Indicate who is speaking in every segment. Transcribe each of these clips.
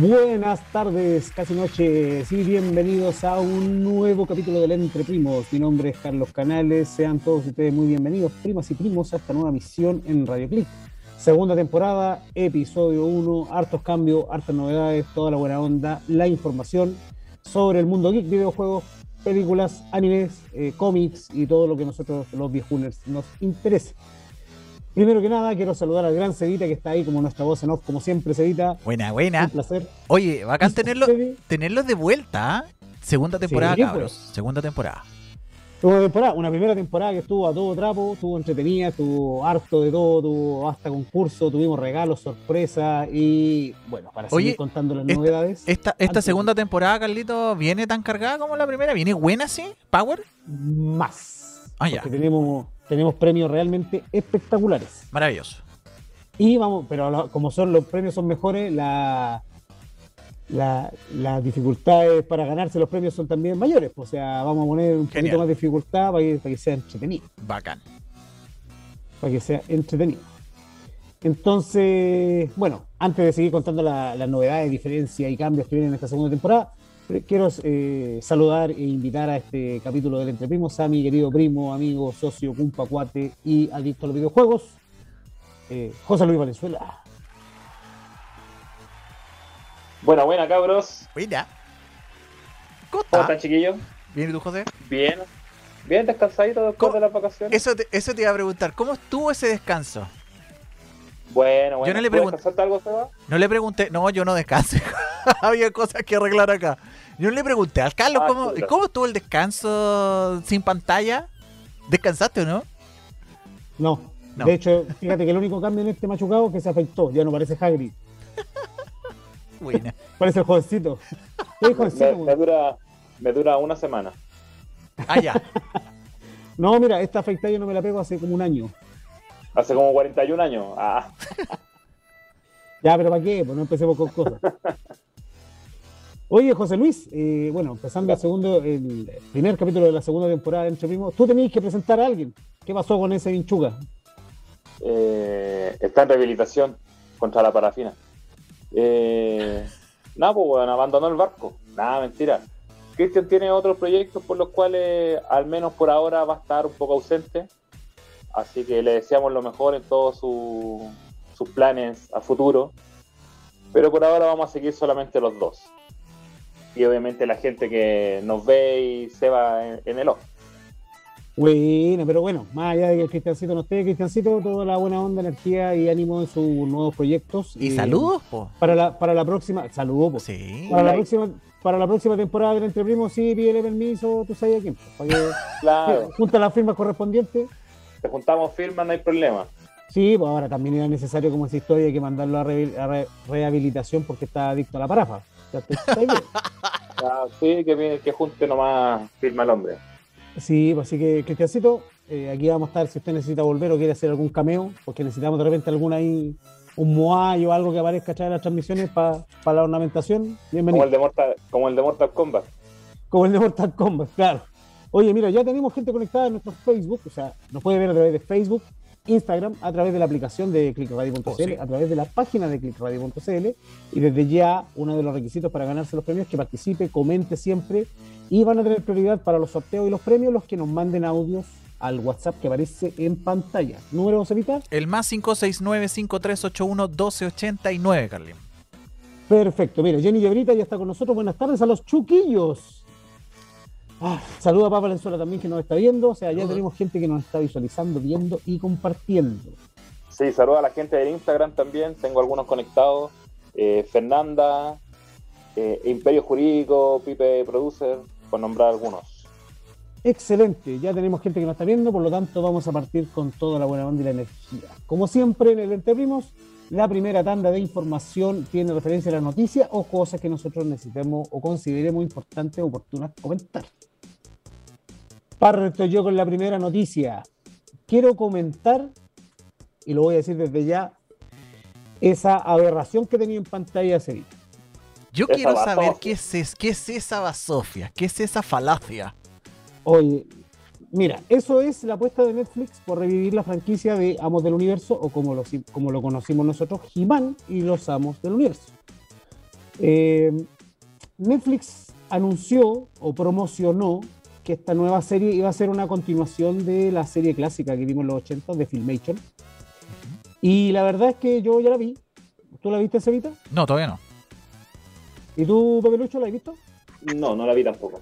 Speaker 1: Buenas tardes, casi noches y bienvenidos a un nuevo capítulo del Entre Primos. Mi nombre es Carlos Canales, sean todos ustedes muy bienvenidos, primas y primos, a esta nueva misión en Radio Click. Segunda temporada, episodio 1, hartos cambios, hartas novedades, toda la buena onda, la información sobre el mundo geek, videojuegos, películas, animes, eh, cómics y todo lo que nosotros los viejuners nos interesa. Primero que nada, quiero saludar al gran Cevita que está ahí como nuestra voz en off, como siempre, Cevita.
Speaker 2: Buena, buena.
Speaker 1: Un placer.
Speaker 2: Oye, bacán tenerlo, tenerlos de vuelta. ¿ah? Segunda temporada,
Speaker 1: Sí,
Speaker 2: cabros.
Speaker 1: pues.
Speaker 2: Segunda temporada.
Speaker 1: Una temporada, una primera temporada que estuvo a todo trapo, estuvo entretenida, estuvo harto de todo, tuvo hasta concurso, tuvimos regalos, sorpresas y bueno, para
Speaker 2: Oye,
Speaker 1: seguir contando las
Speaker 2: esta-
Speaker 1: novedades.
Speaker 2: Esta, esta segunda temporada, Carlito, ¿viene tan cargada como la primera? ¿Viene buena, sí? ¿Power?
Speaker 1: más.
Speaker 2: Ah, ya.
Speaker 1: Porque tenemos, tenemos premios realmente espectaculares.
Speaker 2: Maravilloso.
Speaker 1: Y vamos, pero como son los premios son mejores, la, la- las dificultades para ganarse los premios son también mayores. O sea, vamos a poner un
Speaker 2: Genial.
Speaker 1: poquito más de dificultad para que, para que sea entretenido.
Speaker 2: Bacán.
Speaker 1: Para que sea entretenido. Entonces, bueno, antes de seguir contando la- las novedades, diferencias y cambios que vienen en esta segunda temporada, quiero eh, saludar e invitar a este capítulo del Entre Primos a mi querido primo, amigo, socio, cumpa, cuate y adicto a los videojuegos, eh, José Luis Valenzuela.
Speaker 3: Buena, buena, cabros.
Speaker 2: Buena. ¿Cómo
Speaker 3: ¿Cómo
Speaker 2: está?
Speaker 3: están, chiquillos?
Speaker 2: ¿Bien y tú, José?
Speaker 3: Bien. Bien descansadito después
Speaker 2: ¿Cómo?
Speaker 3: de las vacaciones.
Speaker 2: Eso te, eso te iba a preguntar. ¿Cómo estuvo ese descanso?
Speaker 3: Bueno, bueno.
Speaker 2: Yo no le
Speaker 3: ¿Tú
Speaker 2: pregunto-
Speaker 3: descansaste algo, Seba?
Speaker 2: No le pregunté. No, yo no descanso. Había cosas que arreglar acá. Yo no le pregunté al Carlos
Speaker 3: Ah,
Speaker 2: cómo, cómo estuvo el descanso sin pantalla. ¿Descansaste o no?
Speaker 1: No.
Speaker 2: No.
Speaker 1: De hecho, fíjate que el único cambio en este machucado es que se afeitó, ya no parece Hagrid,
Speaker 2: Buena.
Speaker 1: parece el jovencito. ¿Qué jovencito,
Speaker 3: Me, dura, me dura una semana.
Speaker 2: Ah, ya.
Speaker 1: No, mira, esta afeitada yo no me la pego hace como un año.
Speaker 3: Hace como 41 años. Ah,
Speaker 1: Ya, pero ¿para qué? Pues no empecemos con cosas. Oye, José Luis, eh, bueno, empezando el segundo, el primer capítulo de la segunda temporada de Entre Primos, tú tenías que presentar a alguien. ¿Qué pasó con ese vinchuga?
Speaker 3: eh, está en rehabilitación contra la parafina. Eh, nada, pues, bueno, abandonó el barco. Nada, mentira. Cristian tiene otros proyectos por los cuales, al menos por ahora, va a estar un poco ausente. Así que le deseamos lo mejor en todos su- sus planes a futuro. Pero por ahora vamos a seguir solamente los dos. Y obviamente la gente que nos ve y se va en, en el ojo.
Speaker 1: Bueno, pero bueno, más allá de que el Cristiancito no esté, Cristiancito, toda la buena onda, energía y ánimo en sus nuevos proyectos.
Speaker 2: ¿Y
Speaker 1: Eh,
Speaker 2: saludos, po?
Speaker 1: Para la, para la próxima, saludos. po.
Speaker 2: Sí.
Speaker 1: Para la, próxima, para la próxima temporada del Entre Primos, sí, pídele permiso, tú sabes a quién. Para que
Speaker 3: Claro,
Speaker 1: junta las firmas correspondientes.
Speaker 3: Te juntamos firmas, no hay problema.
Speaker 1: Sí, pues ahora también era necesario como esa historia, que mandarlo a, rehabil- a re- rehabilitación porque está adicto a la parafa. Ya te- está bien.
Speaker 3: Ah, sí, que, junte nomás firma el hombre.
Speaker 1: Sí, pues así que, Cristiancito, eh, aquí vamos a estar si usted necesita volver o quiere hacer algún cameo, porque necesitamos de repente algún ahí, un moai o algo que aparezca atrás de las transmisiones para la ornamentación.
Speaker 3: Como
Speaker 1: Bienvenido.
Speaker 3: el de Mortal, como el de Mortal Kombat.
Speaker 1: Como el de Mortal Kombat, claro. Oye, mira, ya tenemos gente conectada en nuestro Facebook, o sea, nos puede ver a través de Facebook, Instagram, a través de la aplicación de clickradio.cl,
Speaker 2: Oh, sí.
Speaker 1: a través de la página de clickradio.cl y desde ya uno de los requisitos para ganarse los premios es que participe, comente siempre y van a tener prioridad para los sorteos y los premios los que nos manden audios al WhatsApp que aparece en pantalla. Número, Evita.
Speaker 2: El más 569-5381-1289, Carlín.
Speaker 1: Perfecto, mira, Jenny Llebrita ya está con nosotros. Buenas tardes a los chuquillos. Ah, saluda a Papa Valenzuela también que nos está viendo. O sea, ya tenemos gente que nos está visualizando, viendo y compartiendo.
Speaker 3: Sí, saluda a la gente del Instagram también. Tengo algunos conectados. Eh, Fernanda, eh, Imperio Jurídico, Pipe Producer, por nombrar algunos.
Speaker 1: Excelente, ya tenemos gente que nos está viendo, por lo tanto vamos a partir con toda la buena onda y la energía. Como siempre en el Entreprimos, la primera tanda de información tiene referencia a la noticia o cosas que nosotros necesitemos o consideremos importantes o oportunas comentar. Parto yo con la primera noticia. Quiero comentar, y lo voy a decir desde ya, esa aberración que tenía en pantalla ese día.
Speaker 2: Yo
Speaker 3: Esa
Speaker 2: quiero
Speaker 3: basofia.
Speaker 2: saber qué es, es- qué es esa basofia, qué es esa falacia.
Speaker 1: Oye, mira, eso es la apuesta de Netflix por revivir la franquicia de Amos del Universo, o como lo, como lo conocimos nosotros, He-Man y los Amos del Universo. Eh, Netflix anunció o promocionó que esta nueva serie iba a ser una continuación de la serie clásica que vimos en los 80 de Filmation. Y la verdad es que yo ya la vi. ¿Tú la viste, Cevita?
Speaker 2: No, todavía no.
Speaker 1: ¿Y tú, Pepe Lucho, la has visto?
Speaker 3: No, no la vi tampoco.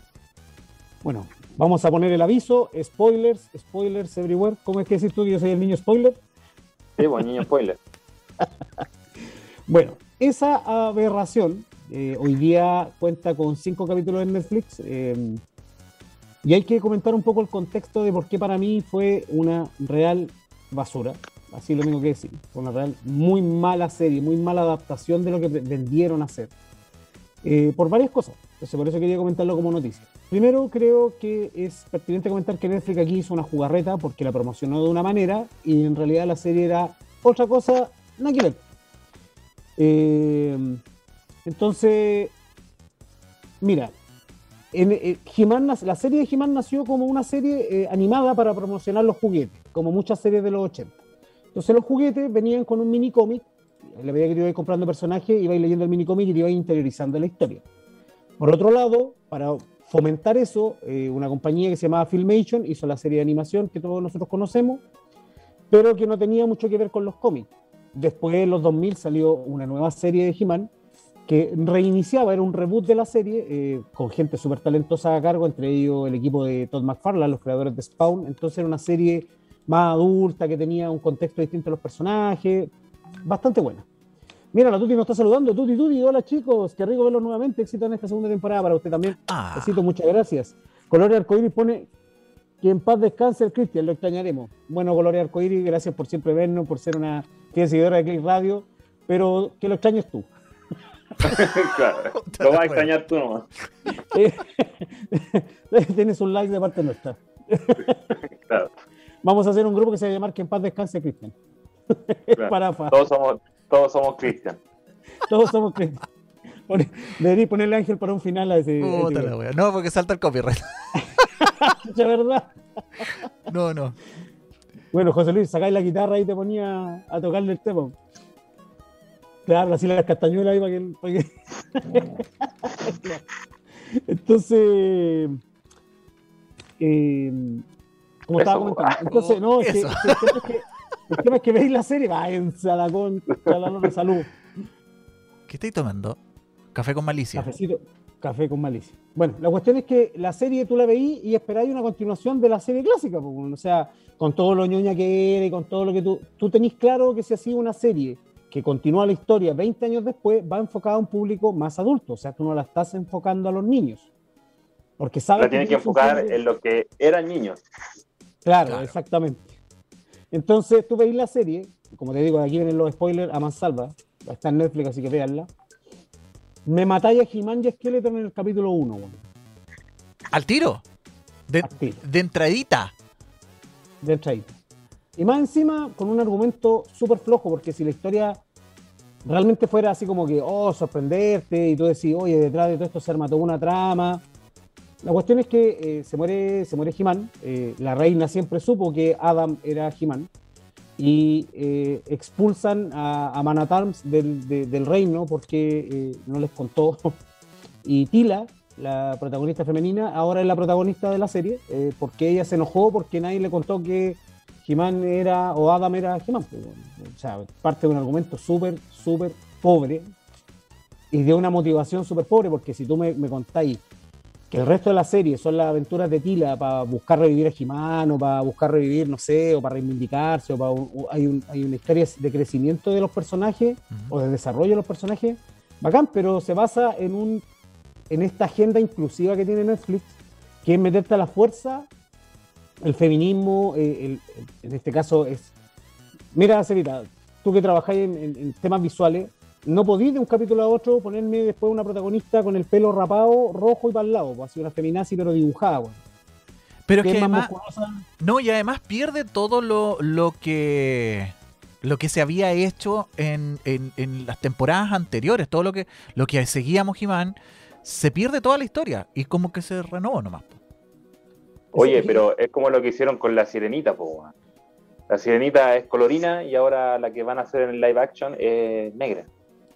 Speaker 1: Bueno, vamos a poner el aviso. Spoilers, spoilers everywhere. ¿Cómo es que decís tú que yo soy el niño spoiler?
Speaker 3: Sí, pues niño spoiler.
Speaker 1: Bueno, esa aberración eh, hoy día cuenta con cinco capítulos en Netflix. eh, y hay que comentar un poco el contexto de por qué para mí fue una real basura. Así lo tengo que decir. Fue una real muy mala serie, muy mala adaptación de lo que vendieron a hacer. Eh, por varias cosas. Entonces, por eso quería comentarlo como noticia. Primero, creo que es pertinente comentar que Netflix aquí hizo una jugarreta porque la promocionó de una manera y en realidad la serie era otra cosa, nada que. Eh, entonces, mira, en, eh, la serie de He-Man nació como una serie eh, animada para promocionar los juguetes, como muchas series de los 80. Entonces los juguetes venían con un mini cómic, la medida que te ibas comprando personajes, ibais leyendo el mini cómic y te ibas interiorizando la historia. Por otro lado, para fomentar eso, eh, una compañía que se llamaba Filmation hizo la serie de animación que todos nosotros conocemos, pero que no tenía mucho que ver con los cómics. Después, en los 2000, salió una nueva serie de He-Man que reiniciaba, era un reboot de la serie, eh, con gente súper talentosa a cargo, entre ellos el equipo de Todd McFarlane, los creadores de Spawn. Entonces era una serie más adulta, que tenía un contexto distinto a los personajes, bastante buena. Mira, la Tuti nos está saludando. Tuti, Tuti, hola chicos, qué rico verlos nuevamente. Éxito en esta segunda temporada para usted también.
Speaker 2: Ah,
Speaker 1: Besito, muchas gracias. Colores Arcoíris pone que en paz descanse el Cristian, lo extrañaremos. Bueno, Colores Arcoíris, gracias por siempre vernos, por ser una fiel seguidora de Click Radio, pero que lo extrañes tú.
Speaker 3: claro. Lo vas a extrañar tú nomás.
Speaker 1: Eh, Tienes un like de parte nuestra.
Speaker 3: Claro.
Speaker 1: Vamos a hacer un grupo que se va a llamar Que en paz descanse Cristian.
Speaker 3: claro.
Speaker 1: Para,
Speaker 3: Todos somos, todos somos Cristian.
Speaker 1: todos somos Cristian. Deberí ponerle ángel para un final a ese.
Speaker 2: la. No, porque salta el copyright.
Speaker 1: De verdad.
Speaker 2: No, no.
Speaker 1: Bueno, José Luis, sacáis la guitarra y te ponía a tocarle el tema. Claro, así las castañuelas ahí para que. para que- Entonces. eh, como estaba comentando. Entonces, no, es que,
Speaker 2: Eso.
Speaker 1: el, tema es que, el tema es que veis la serie, váyanse a la concha, a la lora, salud.
Speaker 2: ¿Qué estáis tomando? Café con malicia.
Speaker 1: Cafecito, café con malicia. Bueno, la cuestión es que la serie tú la veís y esperáis una continuación de la serie clásica, pues, bueno, o sea, con todo lo ñoña que era y con todo lo que tú... Tú tenés claro que si así una serie que continúa la historia 20 años después, va enfocada a un público más adulto, o sea, tú no la estás enfocando a los niños. Porque sabes
Speaker 3: La tienes que enfocar en lo que eran niños.
Speaker 1: Claro,
Speaker 2: Claro.
Speaker 1: exactamente. Entonces tú veis la serie, como te digo, aquí vienen los spoilers a mansalva, está en Netflix, así que véanla. Me matáis a He-Man y a Skeleton en el capítulo 1, weón.
Speaker 2: ¿Al tiro? De,
Speaker 1: Al tiro.
Speaker 2: de entradita.
Speaker 1: de entradita. Y más encima con un argumento súper flojo, porque si la historia realmente fuera así como que, oh, sorprenderte, y tú decís, oye, detrás de todo esto se arma toda una trama. La cuestión es que eh, se muere, se muere He-Man. eh, la reina siempre supo que Adam era He-Man. Y eh, expulsan a, a Man at Arms del, de- del reino porque eh, no les contó. Y Tila, la protagonista femenina, ahora es la protagonista de la serie, eh, porque ella se enojó porque nadie le contó que He-Man era, o Adam era He-Man. pues. O sea, parte de un argumento súper, súper pobre y de una motivación súper pobre, porque si tú me, me contáis que el resto de la serie son las aventuras de Tila para buscar revivir a He-Man, o para buscar revivir, no sé, o para reivindicarse, o para o hay, un- hay una historia de crecimiento de los personajes, o de desarrollo de los personajes, bacán, pero se basa en un en esta agenda inclusiva que tiene Netflix, que es meterte a la fuerza el feminismo, eh, el- el- en este caso es... Mira, Cevita, tú que trabajáis en, en- en temas visuales, no podís de un capítulo a otro ponerme después una protagonista con el pelo rapado, rojo y para el lado, pues así una feminazi pero dibujada, pues.
Speaker 2: Pero es
Speaker 1: Que
Speaker 2: además, no, y además pierde todo lo, lo que lo que se había hecho en, en- en las temporadas anteriores, todo lo que, lo que seguíamos He-Man, se pierde toda la historia y como que se renovó nomás.
Speaker 3: Oye,
Speaker 1: Sí.
Speaker 3: pero es como lo que hicieron con la sirenita, po. La sirenita es colorina y ahora la que van a hacer en live action es negra.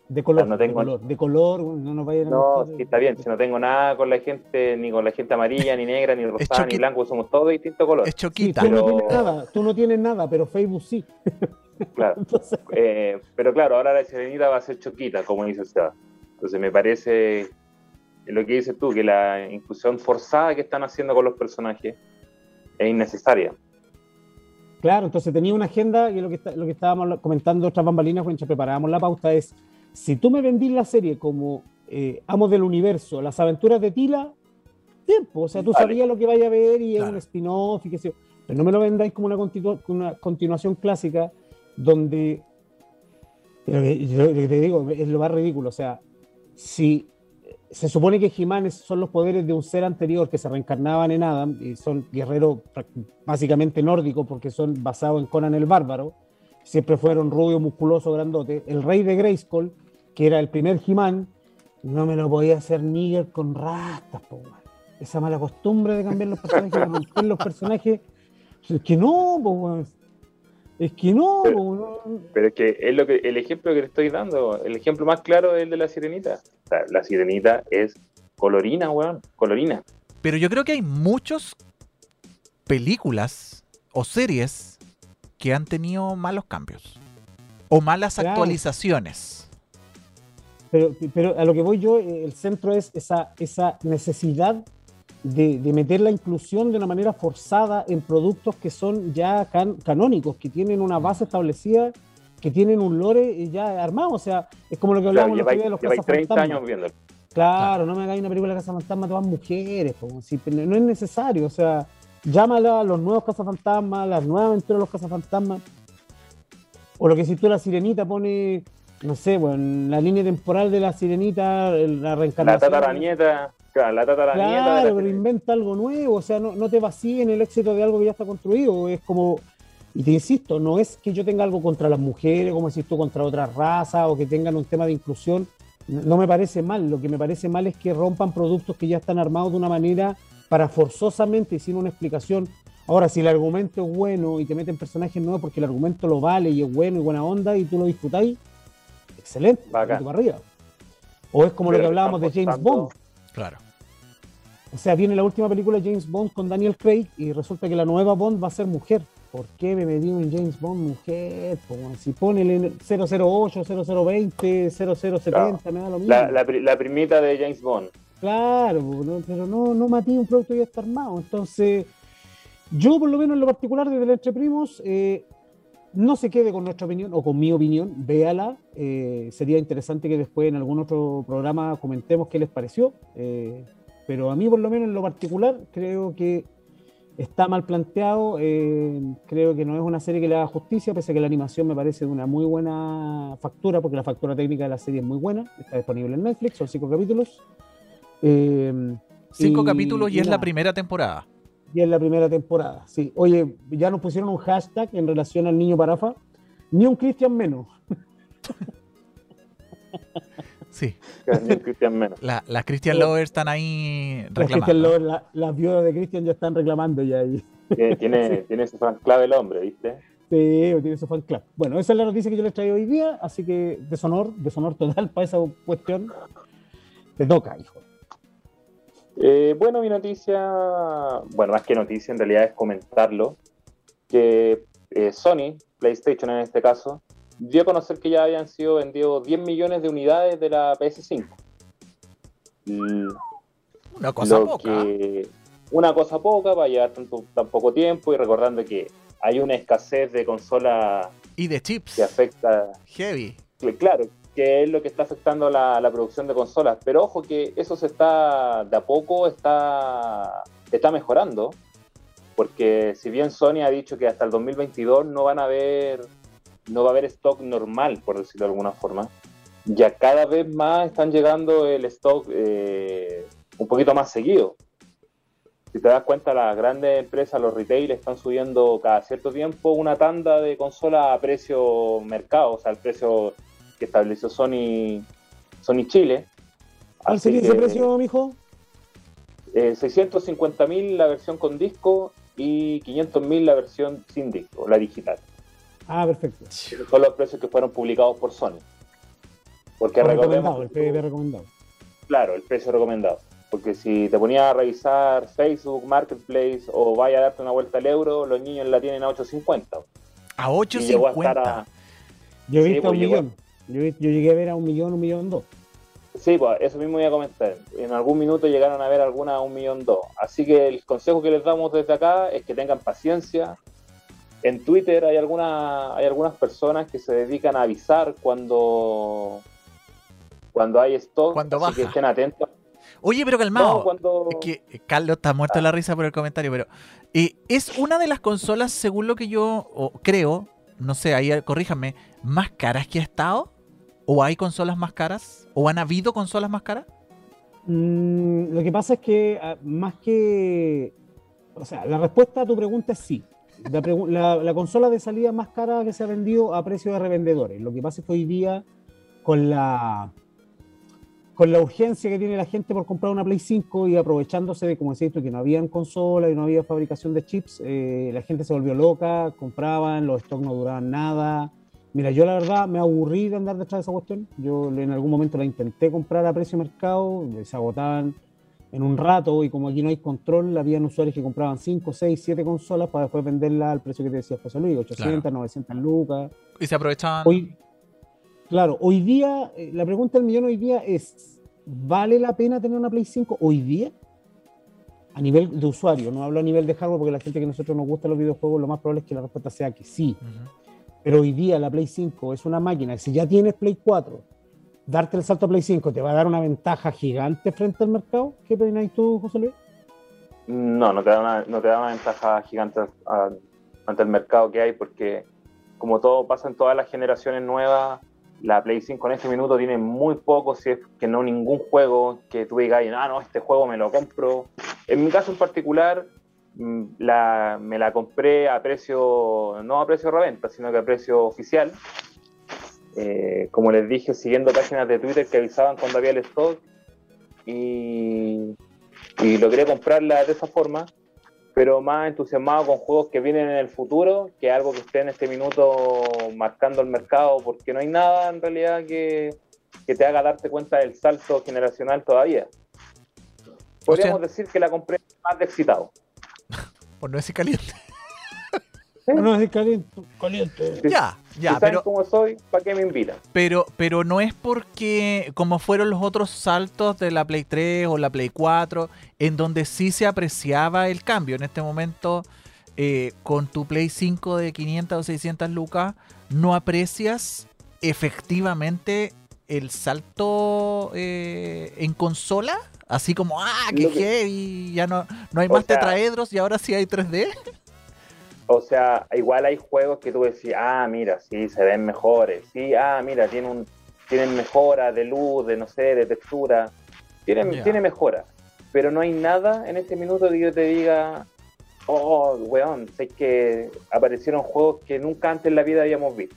Speaker 1: De color,
Speaker 3: no tengo-
Speaker 1: de color, de color, no nos vayan a
Speaker 3: No, sí, está bien. Si no tengo nada con la gente, ni con la gente amarilla, ni negra, ni rosada, ni blanco, somos todos de distintos colores.
Speaker 2: Es
Speaker 1: Sí,
Speaker 2: choquita.
Speaker 1: tú no
Speaker 3: Pero-
Speaker 1: tienes nada, tú no tienes nada, pero Facebook sí.
Speaker 3: Claro.
Speaker 1: Entonces,
Speaker 3: Eh, pero claro, ahora la sirenita va a ser choquita, como dice Seba. Entonces me parece lo que dices tú, que la inclusión forzada que están haciendo con los personajes es innecesaria.
Speaker 1: Claro, entonces tenía una agenda y lo que, está- lo que estábamos comentando otras bambalinas mientras preparábamos la pauta es, si tú me vendís la serie como eh, Amos del Universo, las aventuras de Tila, tiempo, o sea, tú
Speaker 3: Vale.
Speaker 1: sabías lo que vaya a ver y es
Speaker 2: Claro.
Speaker 1: un spin-off y qué sé yo, pero no me lo vendáis como una, continu- una continuación clásica donde, yo- te digo, es lo más ridículo, o sea, si se supone que Jimanes son los poderes de un ser anterior que se reencarnaban en Adam y son guerreros básicamente nórdicos porque son basados en Conan el Bárbaro, siempre fueron rubio, musculoso, grandote. El rey de Grayskull, que era el primer He-Man, no me lo podía hacer nigger con rastas, po. Esa mala costumbre de cambiar los personajes, de romper los personajes. Es que no, po. Es que no,
Speaker 3: Pero-
Speaker 1: no.
Speaker 3: Pero es que es lo que el ejemplo que te estoy dando, el ejemplo más claro es el de la sirenita. O sea, la sirenita es colorina, weón, colorina.
Speaker 2: Pero yo creo que hay muchas películas o series que han tenido malos cambios. O malas
Speaker 1: Claro.
Speaker 2: actualizaciones.
Speaker 1: Pero, pero a lo que voy yo, eh, el centro es esa, esa necesidad de, de meter la inclusión de una manera forzada en productos que son ya can- canónicos, que tienen una base establecida, que tienen un lore ya armado. O sea, es como lo que
Speaker 3: Claro,
Speaker 1: hablábamos el otro día de
Speaker 3: lleváis
Speaker 1: los
Speaker 3: lleváis 30
Speaker 1: cazafantasmas.
Speaker 3: años viendo.
Speaker 1: Claro, no me hagáis una película de cazafantasmas todas mujeres, po, si- no es necesario. O sea, llámala a los nuevos cazafantasmas, las nuevas aventuras de los cazafantasmas. O lo que si tú la sirenita pone, no sé, bueno, la línea temporal de la sirenita, la
Speaker 3: La
Speaker 1: reencarnación.
Speaker 3: tataranieta, claro, la tataranieta de la
Speaker 1: Claro, pero inventa algo nuevo, o sea, no, no te vacíes en el éxito de algo que ya está construido. Es como, y te insisto, no es que yo tenga algo contra las mujeres, como decís tú, contra otras razas, o que tengan un tema de inclusión. No me parece mal, lo que me parece mal es que rompan productos que ya están armados de una manera para forzosamente y sin una explicación. Ahora, si el argumento es bueno y te meten personajes nuevos porque el argumento lo vale y es bueno y buena onda y tú lo disfrutáis, excelente, para arriba. O es como lo que hablábamos de James Bond.
Speaker 2: Claro.
Speaker 1: O sea, viene la última película de James Bond con Daniel Craig y resulta que la nueva Bond va a ser mujer. ¿Por qué me metí en James Bond mujer? Po, si ponele 008, 0020, 0070, me da lo mismo.
Speaker 3: La, la, pri- la primita de James Bond.
Speaker 1: Claro, no- pero no, no maté un producto ya está armado. Entonces, yo por lo menos en lo particular desde el Entre Primos, eh, no se quede con nuestra opinión o con mi opinión, véala. Eh, sería interesante que después en algún otro programa comentemos qué les pareció. Eh, pero a mí por lo menos en lo particular creo que está mal planteado. eh, creo que no es una serie que le haga justicia, pese a que la animación me parece de una muy buena factura, porque la factura técnica de la serie es muy buena. Está disponible en Netflix, son cinco capítulos. Eh,
Speaker 2: Cinco
Speaker 1: y-
Speaker 2: capítulos y,
Speaker 1: y
Speaker 2: es la primera temporada.
Speaker 1: Y es la primera temporada, sí. Oye, ya nos pusieron un hashtag en relación al niño Parafa. Ni un Cristian menos.
Speaker 2: Sí.
Speaker 3: Ni Christian menos.
Speaker 2: La- las Christian. Lovers están ahí
Speaker 1: Las Christian
Speaker 2: reclamando.
Speaker 1: Lovers, la- las viudas de Cristian ya están reclamando ya ahí.
Speaker 3: Tiene, tiene, tiene su fan clave el hombre, ¿viste?
Speaker 1: Sí, tiene su fan club. Bueno, esa es la noticia que yo les traigo hoy día, así que deshonor, deshonor total para esa cuestión. Te toca, hijo.
Speaker 3: Eh, bueno, mi noticia, bueno, más que noticia, en realidad es comentarlo, que eh, Sony, PlayStation en este caso, dio a conocer que ya habían sido vendidos 10 millones de unidades de la PS5. Y
Speaker 2: Una cosa
Speaker 3: lo
Speaker 2: poca.
Speaker 3: que- una cosa poca para llevar tanto, tan poco tiempo y recordando que hay una escasez de consolas
Speaker 2: Y de chips.
Speaker 3: que afecta
Speaker 2: Heavy.
Speaker 3: Cl- Claro, que es lo que está afectando la, la producción de consolas. Pero ojo que eso se está, de a poco está, está mejorando. Porque si bien Sony ha dicho que hasta el 2022 no van a haber, no va a haber stock normal, por decirlo de alguna forma, ya cada vez más están llegando el stock eh, un poquito más seguido. Si te das cuenta, las grandes empresas, los retail, están subiendo cada cierto tiempo una tanda de consolas a precio mercado, o sea, el precio que estableció Sony, Sony Chile.
Speaker 1: ¿Cuál sería ese precio, mijo?
Speaker 3: eh, 650.000 la versión con disco y 500.000 la versión sin disco, la digital.
Speaker 1: Ah, perfecto.
Speaker 3: Esos son los precios que fueron publicados por Sony. Porque
Speaker 1: O recomendado, el PVP recomendado.
Speaker 3: Claro, el precio recomendado. Porque si te ponías a revisar Facebook, Marketplace o vaya a darte una vuelta al euro, los niños la tienen a 8.50.
Speaker 2: A
Speaker 3: Y llegó a estar
Speaker 2: 8.50.
Speaker 3: a...
Speaker 1: Yo he visto
Speaker 3: pues
Speaker 1: un millón. Yo, yo llegué a ver a un millón, un millón dos.
Speaker 3: Sí, pues eso mismo voy a comentar. En algún minuto llegaron a ver alguna a un millón dos. Así que el consejo que les damos desde acá es que tengan paciencia. En Twitter hay, alguna, hay algunas personas que se dedican a avisar cuando, cuando hay stock.
Speaker 2: Cuando
Speaker 3: así que estén atentos.
Speaker 2: Oye, pero calmado.
Speaker 3: No, cuando...
Speaker 2: Es que eh, Carlos está muerto de la risa por el comentario, pero eh, es una de las consolas, según lo que yo creo, no sé, ahí corríjame, más caras que ha estado. ¿O hay consolas más caras? ¿O han habido consolas más caras?
Speaker 1: Mm, lo que pasa es que ah, más que... O sea, la respuesta a tu pregunta es sí. La, la- la consola de salida más cara que se ha vendido a precio de revendedores. Lo que pasa es que hoy día, con la, con la urgencia que tiene la gente por comprar una Play 5 y aprovechándose de, como decís que no habían consola y no había fabricación de chips, eh, la gente se volvió loca, compraban, los stocks no duraban nada. Mira, yo la verdad me aburrí de andar detrás de esa cuestión. Yo en algún momento la intenté comprar a precio de mercado, se agotaban en un rato y como aquí no hay control, habían usuarios que compraban 5, 6, 7 consolas para después venderla al precio que te decía José Luis, 800, 900 lucas.
Speaker 2: Y se aprovechaban.
Speaker 1: Hoy, claro, hoy día, eh, la pregunta del millón hoy día es, ¿vale la pena tener una Play 5 hoy día? A nivel de usuario, no hablo a nivel de hardware porque la gente que a nosotros nos gusta los videojuegos, lo más probable es que la respuesta sea que sí. Pero hoy día la Play 5 es una máquina, si ya tienes Play 4, darte el salto Play 5 te va a dar una ventaja gigante frente al mercado. ¿Qué opinas tú, José Luis?
Speaker 3: No, no te da una, no te da una ventaja gigante a- ante el mercado que hay porque como todo pasa en todas las generaciones nuevas, la Play 5 en este minuto tiene muy poco, si es que no ningún juego que tú digas, ah, no, este juego me lo compro. En mi caso en particular, mm, la, me la compré a precio, no a precio reventa, sino que a precio oficial. Eh, como les dije, siguiendo páginas de Twitter que avisaban cuando había el stock y, y logré comprarla de esa forma, pero más entusiasmado con juegos que vienen en el futuro que algo que esté en este minuto marcando el mercado, porque no hay nada en realidad que, que te haga darte cuenta del salto generacional todavía. Podríamos decir que la compré más de excitado.
Speaker 2: Por no decir caliente.
Speaker 1: No, es caliente. caliente.
Speaker 3: Sí.
Speaker 2: Ya,
Speaker 3: Si
Speaker 2: ya,
Speaker 3: saben
Speaker 2: pero,
Speaker 3: cómo soy, ¿para qué me invitan?
Speaker 2: pero, pero no es porque, como fueron los otros saltos de la Play 3 o la Play 4, en donde sí se apreciaba el cambio. En este momento, eh, con tu Play 5 de 500 o 600 lucas, no aprecias efectivamente el salto eh, en consola. Así como, ah, qué
Speaker 3: que-
Speaker 2: heavy, ya no, no hay más
Speaker 3: sea-
Speaker 2: tetraedros y ahora sí hay 3D.
Speaker 3: O sea, igual hay juegos que tú decís, ah, mira, sí, se ven mejores. Sí, ah, mira, tiene un, tienen mejora de luz, de no sé, de textura. Tienen,
Speaker 2: Ya.
Speaker 3: Tiene mejora. Pero no hay nada en este minuto que yo te diga, oh, weón, sé que aparecieron juegos que nunca antes en la vida habíamos visto.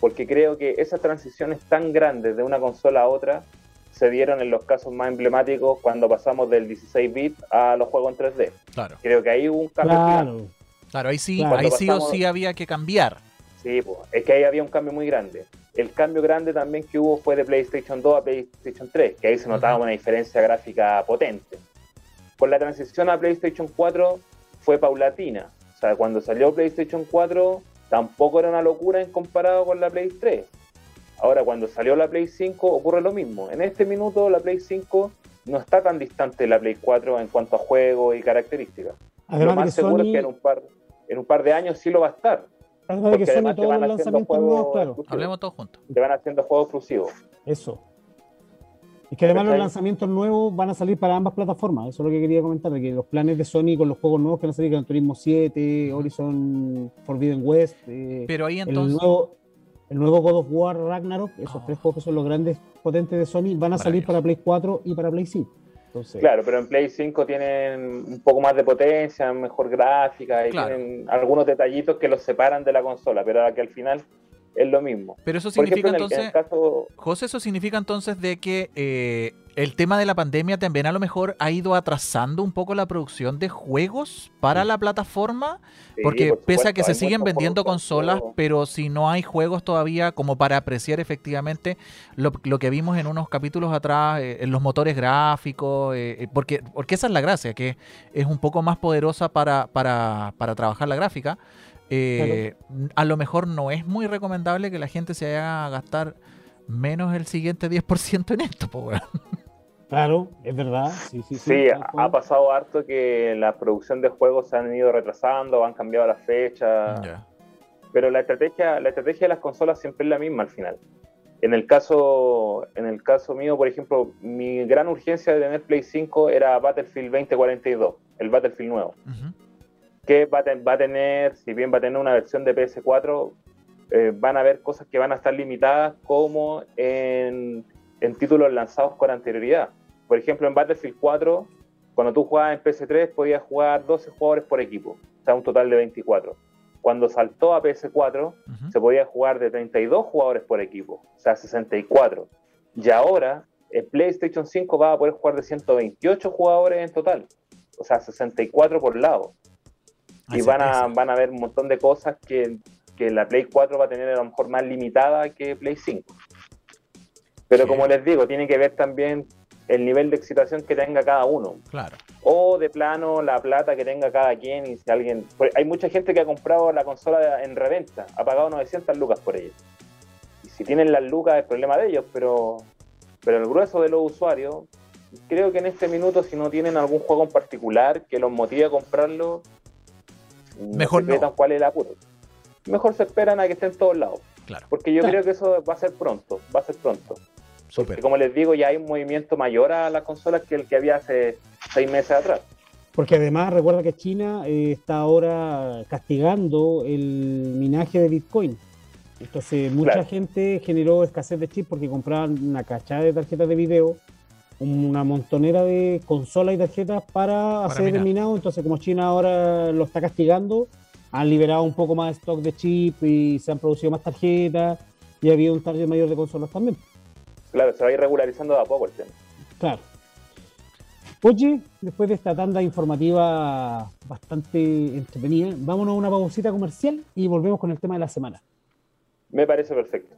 Speaker 3: Porque creo que esas transiciones tan grandes de una consola a otra se dieron en los casos más emblemáticos cuando pasamos del 16 bit a los juegos en 3D.
Speaker 2: Claro.
Speaker 3: Creo que ahí hubo un cambio.
Speaker 1: Claro.
Speaker 2: Claro, ahí sí,
Speaker 1: Claro.
Speaker 2: ahí sí o sí había que cambiar.
Speaker 3: Sí, pues, es que ahí había un cambio muy grande. El cambio grande también que hubo fue de PlayStation 2 a PlayStation 3, que ahí se notaba una diferencia gráfica potente. Con la transición a PlayStation 4 fue paulatina. O sea, cuando salió PlayStation 4 tampoco era una locura en comparado con la Play 3. Ahora, cuando salió la Play 5 ocurre lo mismo. En este minuto la Play 5 no está tan distante de la Play 4 en cuanto a juego y características. Lo
Speaker 1: Además de
Speaker 3: más
Speaker 1: que
Speaker 3: seguro
Speaker 1: Sony,
Speaker 3: es que en un, par, en un par de años sí lo va a estar.
Speaker 1: además de que
Speaker 3: porque
Speaker 1: Sony
Speaker 3: además te
Speaker 1: todos los lanzamientos nuevos,
Speaker 3: juegos
Speaker 1: claro,
Speaker 3: exclusivos.
Speaker 2: Hablemos todos juntos.
Speaker 3: Te van haciendo juegos exclusivos.
Speaker 1: eso. Es que además los lanzamientos nuevos van a salir para ambas plataformas. Eso es lo que quería comentar, de que los planes de Sony con los juegos nuevos que van a salir, Gran Turismo 7, Horizon Forbidden West, eh,
Speaker 2: Pero ahí
Speaker 1: el,
Speaker 2: entonces.
Speaker 1: nuevo, el nuevo God of War Ragnarok, esos
Speaker 2: Oh.
Speaker 1: tres juegos que son los grandes potentes de Sony, van a salir para Play 4 y para Play 5. Entonces,
Speaker 3: Claro, pero en Play 5 tienen un poco más de potencia, mejor gráfica y
Speaker 2: Claro.
Speaker 3: tienen algunos detallitos que los separan de la consola, pero que al final es lo mismo.
Speaker 2: Pero eso significa
Speaker 3: ejemplo, en el- en el
Speaker 2: entonces,
Speaker 3: caso-
Speaker 2: José, eso significa entonces de que eh, el tema de la pandemia también a lo mejor ha ido atrasando un poco la producción de juegos para la plataforma,
Speaker 3: sí,
Speaker 2: porque
Speaker 3: por
Speaker 2: pese a que se siguen vendiendo consolas,
Speaker 3: pero-
Speaker 2: pero si no hay juegos todavía como para apreciar efectivamente lo, lo que vimos en unos capítulos atrás, eh, en los motores gráficos, eh, eh, porque, porque esa es la gracia, que es un poco más poderosa para, para, para trabajar la gráfica. Eh, A lo mejor no es muy recomendable que la gente se haga gastar menos el siguiente 10% en esto, po, weón.
Speaker 1: Claro, es verdad. Sí, sí, sí.
Speaker 3: Sí,
Speaker 1: tal cual.
Speaker 3: ha pasado harto que la producción de juegos se han ido retrasando, han cambiado las fechas, pero la estrategia, la estrategia de las consolas siempre es la misma al final. En el caso, en el caso mío, por ejemplo, mi gran urgencia de tener Play 5 era Battlefield 2042, el Battlefield nuevo,
Speaker 2: Ujú.
Speaker 3: Que va a, ten- va a tener, si bien va a tener una versión de PS4, eh, van a haber cosas que van a estar limitadas como en, en títulos lanzados con anterioridad. Por ejemplo, en Battlefield 4, cuando tú jugabas en PS3 podías jugar 12 jugadores por equipo, o sea, un total de 24. Cuando saltó a PS4,
Speaker 2: Ujú.
Speaker 3: se podía jugar de 32 jugadores por equipo, o sea, 64. Y ahora, en PlayStation 5 va a poder jugar de 128 jugadores en total, o sea, 64 por lado. Y van a, van a ver un montón de cosas que, que la Play 4 va a tener a lo mejor más limitada que Play 5. Pero
Speaker 2: Sí.
Speaker 3: como les digo, tiene que ver también el nivel de excitación que tenga cada uno.
Speaker 2: Claro.
Speaker 3: O de plano la plata que tenga cada quien y si alguien... hay mucha gente que ha comprado la consola en reventa, ha pagado 900 lucas por ella. Y si tienen las lucas es problema de ellos, pero, pero el grueso de los usuarios, creo que en este minuto si no tienen algún juego en particular que los motive a comprarlo, no
Speaker 2: Mejor no.
Speaker 3: cuál es el apuro. Mejor se esperan a que esté en todos lados.
Speaker 2: Claro.
Speaker 3: Porque yo
Speaker 1: Claro.
Speaker 3: creo que eso va a ser pronto, va a ser pronto. Porque como les digo, ya hay un movimiento mayor a las consolas que el que había hace seis meses atrás.
Speaker 1: Porque además recuerda que China eh, está ahora castigando el minaje de Bitcoin. Entonces mucha
Speaker 3: Claro.
Speaker 1: gente generó escasez de chips porque compraban una cachada de tarjetas de video, una montonera de consolas y tarjetas para, hacer
Speaker 2: minar.
Speaker 1: el minado. Entonces como China ahora lo está castigando, han liberado un poco más de stock de chips y se han producido más tarjetas y ha habido un target mayor de consolas también.
Speaker 3: Claro, se va a ir regularizando de a poco el tema.
Speaker 1: Claro. Oye, después de esta tanda informativa bastante entretenida, vámonos a una pausita comercial y volvemos con el tema de la semana.
Speaker 3: Me parece perfecto.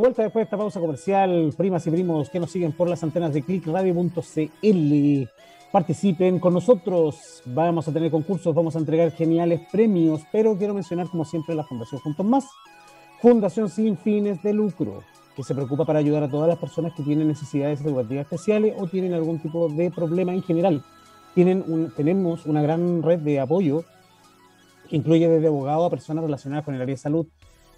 Speaker 1: Vuelta después de esta pausa comercial, primas y primos que nos siguen por las antenas de clickradio.cl. Participen con nosotros, vamos a tener concursos, vamos a entregar geniales premios, pero quiero mencionar como siempre la Fundación Juntos Más, Fundación sin fines de lucro, que se preocupa para ayudar a todas las personas que tienen necesidades educativas especiales o tienen algún tipo de problema en general. Tienen un- tenemos una gran red de apoyo que incluye desde abogados a personas relacionadas con el área de salud.